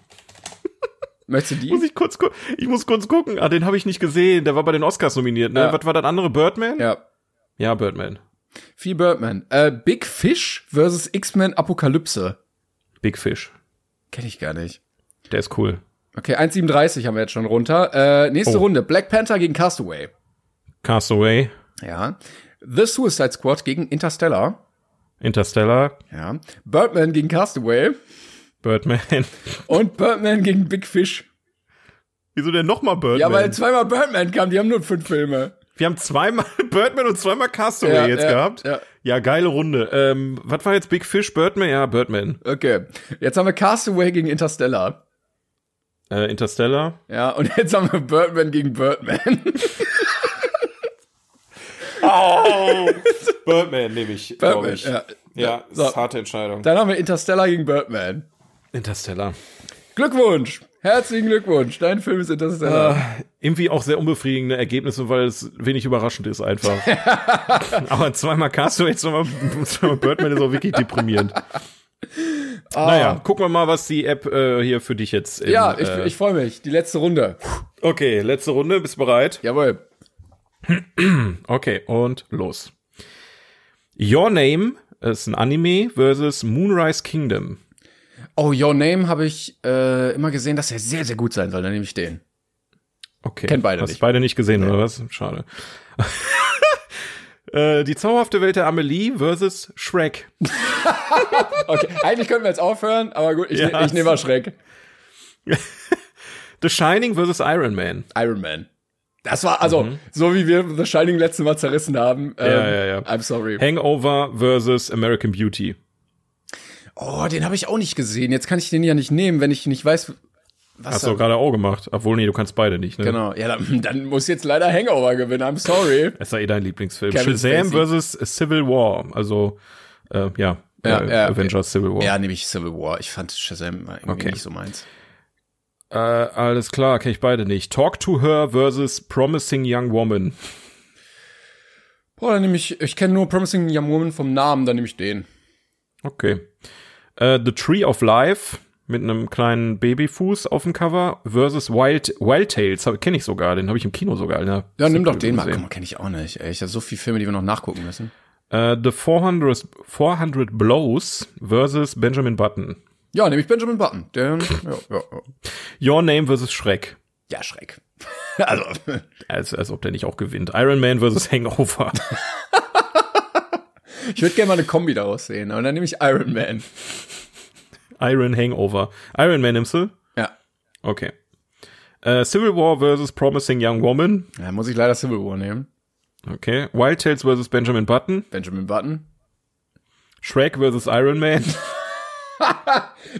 Speaker 2: Möchtest du die?
Speaker 3: Muss ich kurz ich muss kurz gucken. Ah, den habe ich nicht gesehen. Der war bei den Oscars nominiert, ne?
Speaker 2: Ja.
Speaker 3: Was war das andere? Birdman?
Speaker 2: ja.
Speaker 3: Ja, Birdman.
Speaker 2: Viel Birdman. Äh, Big Fish versus X-Men Apokalypse.
Speaker 3: Big Fish.
Speaker 2: Kenn ich gar nicht.
Speaker 3: Der ist cool.
Speaker 2: Okay, 1,37 haben wir jetzt schon runter. Äh, nächste
Speaker 3: Oh.
Speaker 2: Runde. Black Panther gegen Castaway.
Speaker 3: Castaway,
Speaker 2: Ja. The Suicide Squad gegen Interstellar.
Speaker 3: Interstellar,
Speaker 2: Ja. Birdman gegen Castaway.
Speaker 3: Birdman.
Speaker 2: Und Birdman gegen Big Fish.
Speaker 3: Wieso denn nochmal Birdman?
Speaker 2: Ja, weil zweimal Birdman kam, die haben nur fünf Filme.
Speaker 3: Wir haben zweimal Birdman und zweimal Castaway
Speaker 2: Ja,
Speaker 3: jetzt
Speaker 2: ja,
Speaker 3: gehabt.
Speaker 2: ja.
Speaker 3: ja, geile Runde. Ähm, was war jetzt Big Fish? Birdman? Ja, Birdman.
Speaker 2: Okay. Jetzt haben wir Castaway gegen Interstellar.
Speaker 3: Äh, Interstellar.
Speaker 2: Ja, und jetzt haben wir Birdman gegen Birdman.
Speaker 3: Oh! Birdman nehme ich, glaube ich.
Speaker 2: ja.
Speaker 3: Ja,
Speaker 2: So.
Speaker 3: ist harte Entscheidung.
Speaker 2: Dann haben wir Interstellar gegen Birdman.
Speaker 3: Interstellar.
Speaker 2: Glückwunsch! Herzlichen Glückwunsch! Dein Film ist Interstellar.
Speaker 3: Äh, irgendwie auch sehr unbefriedigende Ergebnisse, weil es wenig überraschend ist einfach. Aber zweimal Castaway, zweimal, zweimal Birdman ist auch wirklich deprimierend.
Speaker 2: Ah.
Speaker 3: Naja, gucken wir mal, was die App äh, hier für dich jetzt. Im,
Speaker 2: ja, ich,
Speaker 3: äh,
Speaker 2: ich freue mich. Die letzte Runde.
Speaker 3: okay, letzte Runde, bist bereit?
Speaker 2: Jawohl.
Speaker 3: Okay, und los. Your Name ist ein Anime versus Moonrise Kingdom.
Speaker 2: Oh, Your Name habe ich äh, immer gesehen, dass er sehr, sehr gut sein soll. Dann nehme ich den.
Speaker 3: Okay.
Speaker 2: Kennt beide
Speaker 3: Hast
Speaker 2: nicht.
Speaker 3: beide nicht gesehen, oder was? Schade. äh, die zauberhafte Welt der Amelie versus Shrek.
Speaker 2: Okay, eigentlich könnten wir jetzt aufhören, aber gut, ich,
Speaker 3: Ja.
Speaker 2: ne, ich nehme mal Schreck.
Speaker 3: The Shining versus Iron Man.
Speaker 2: Iron Man. Das war, also, so wie wir The Shining letztes Mal zerrissen haben. Ähm,
Speaker 3: Mhm. Ja, ja, ja.
Speaker 2: I'm sorry.
Speaker 3: Hangover versus American Beauty.
Speaker 2: Oh, den habe ich auch nicht gesehen. Jetzt kann ich den ja nicht nehmen, wenn ich nicht weiß, was
Speaker 3: Hast du gerade auch gemacht. Obwohl, nee, du kannst beide nicht, ne?
Speaker 2: Genau. Ja, dann, dann muss jetzt leider Hangover gewinnen. I'm sorry.
Speaker 3: Das ist ja eh dein Lieblingsfilm.
Speaker 2: Kevin
Speaker 3: Shazam versus Civil War. Also, äh, ja.
Speaker 2: Ja,
Speaker 3: äh,
Speaker 2: ja,
Speaker 3: Avengers Civil War.
Speaker 2: Ja, nehme ich Civil War. Ich fand Shazam irgendwie
Speaker 3: Okay.
Speaker 2: nicht so meins.
Speaker 3: Äh, alles klar, kenne ich beide nicht. Talk to Her versus Promising Young Woman.
Speaker 2: Boah, dann nehme ich, ich kenne nur Promising Young Woman vom Namen, dann nehme ich den.
Speaker 3: Okay. Äh, The Tree of Life mit einem kleinen Babyfuß auf dem Cover versus Wild, Wild Tales. Kenne ich sogar, den habe ich im Kino sogar. Ne?
Speaker 2: Ja, nimm doch den mal.
Speaker 3: gesehen.
Speaker 2: Mal, kenne ich auch nicht. Ey, ich habe so viele Filme, die wir noch nachgucken müssen.
Speaker 3: Äh, The 400, 400 Blows versus Benjamin Button.
Speaker 2: Ja, nehme ich Benjamin Button. Der, ja, ja, ja.
Speaker 3: Your Name versus Shrek.
Speaker 2: ja, Schreck. also,
Speaker 3: Als, als ob der nicht auch gewinnt. Iron Man versus Hangover.
Speaker 2: ich würde gerne mal eine Kombi daraus sehen, aber dann nehme ich Iron Man.
Speaker 3: Iron Hangover. Iron Man nimmst du?
Speaker 2: Ja.
Speaker 3: Okay. Äh, Civil War versus Promising Young Woman.
Speaker 2: Ja, muss ich leider Civil War nehmen.
Speaker 3: Okay. Wild Tales versus Benjamin Button.
Speaker 2: Benjamin Button.
Speaker 3: Shrek versus Iron Man.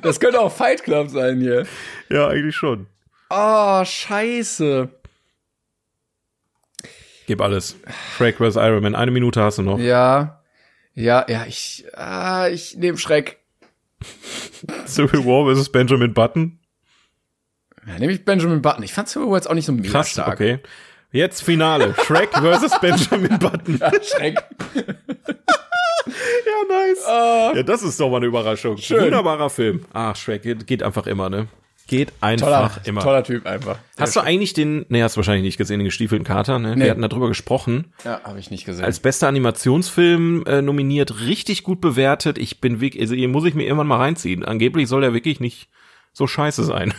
Speaker 2: Das könnte auch Fight Club sein hier.
Speaker 3: ja, eigentlich schon.
Speaker 2: Oh, scheiße.
Speaker 3: Gib alles. Shrek versus Iron Man. Eine Minute hast du noch.
Speaker 2: Ja. Ja, ja, ich, ah, ich nehme Schreck.
Speaker 3: Civil War versus Benjamin Button.
Speaker 2: Ja, nehme ich Benjamin Button. Ich fand Civil War jetzt auch nicht so mega
Speaker 3: Krass,
Speaker 2: stark.
Speaker 3: okay. Jetzt Finale. Shrek versus Benjamin Button.
Speaker 2: Ja, Schreck.
Speaker 3: Ja, nice. ja, das ist doch mal eine Überraschung.
Speaker 2: Schön.
Speaker 3: Wunderbarer Film. Ah, Shrek geht, geht einfach immer, ne? Geht
Speaker 2: Toller,
Speaker 3: einfach immer.
Speaker 2: toller Typ einfach.
Speaker 3: Hast du eigentlich den, nee, hast du wahrscheinlich nicht gesehen, den gestiefelten Kater, ne?
Speaker 2: Nee.
Speaker 3: Wir hatten darüber gesprochen.
Speaker 2: Ja, habe ich nicht gesehen.
Speaker 3: Als bester Animationsfilm äh, nominiert, richtig gut bewertet. Ich bin wirklich, also hier muss ich mir irgendwann mal reinziehen. Angeblich soll der wirklich nicht so scheiße sein.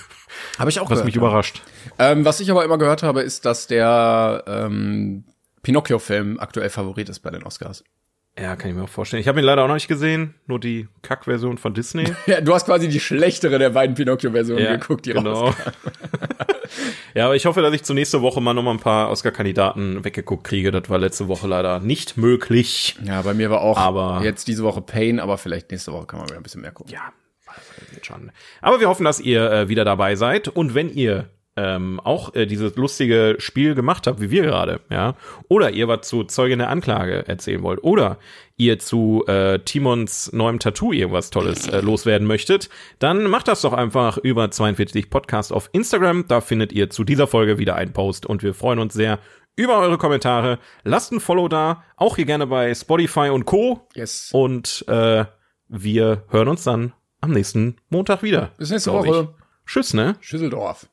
Speaker 2: habe ich auch
Speaker 3: Was
Speaker 2: gehört.
Speaker 3: mich
Speaker 2: ja.
Speaker 3: überrascht.
Speaker 2: Ähm, was ich aber immer gehört habe, ist, dass der ähm, Pinocchio-Film aktuell Favorit ist bei den Oscars.
Speaker 3: Ja, kann ich mir auch vorstellen. Ich habe ihn leider auch noch nicht gesehen, nur die Kack-Version von Disney.
Speaker 2: Ja, du hast quasi die schlechtere der beiden Pinocchio-Versionen geguckt, die
Speaker 3: genau. ja, aber ich hoffe, dass ich zur nächste Woche mal noch mal ein paar Oscar-Kandidaten weggeguckt kriege. Das war letzte Woche leider nicht möglich.
Speaker 2: Ja, bei mir war auch
Speaker 3: Aber-
Speaker 2: jetzt diese Woche Pain, aber vielleicht nächste Woche kann man wieder ein bisschen mehr gucken.
Speaker 3: Ja, das schon. Aber wir hoffen, dass ihr äh, wieder dabei seid. Und wenn ihr ähm, auch äh, dieses lustige Spiel gemacht habt, wie wir gerade, ja, oder ihr was zu Zeugen der Anklage erzählen wollt, oder ihr zu äh, Timons neuem Tattoo irgendwas Tolles äh, loswerden möchtet, dann macht das doch einfach über 42 Podcast auf Instagram. Da findet ihr zu dieser Folge wieder einen Post und wir freuen uns sehr über eure Kommentare. Lasst ein Follow da, auch hier gerne bei Spotify und Co.
Speaker 2: Yes.
Speaker 3: Und äh, wir hören uns dann am nächsten Montag wieder.
Speaker 2: Bis nächste Woche.
Speaker 3: Ich. Tschüss, ne?
Speaker 2: Schüsseldorf.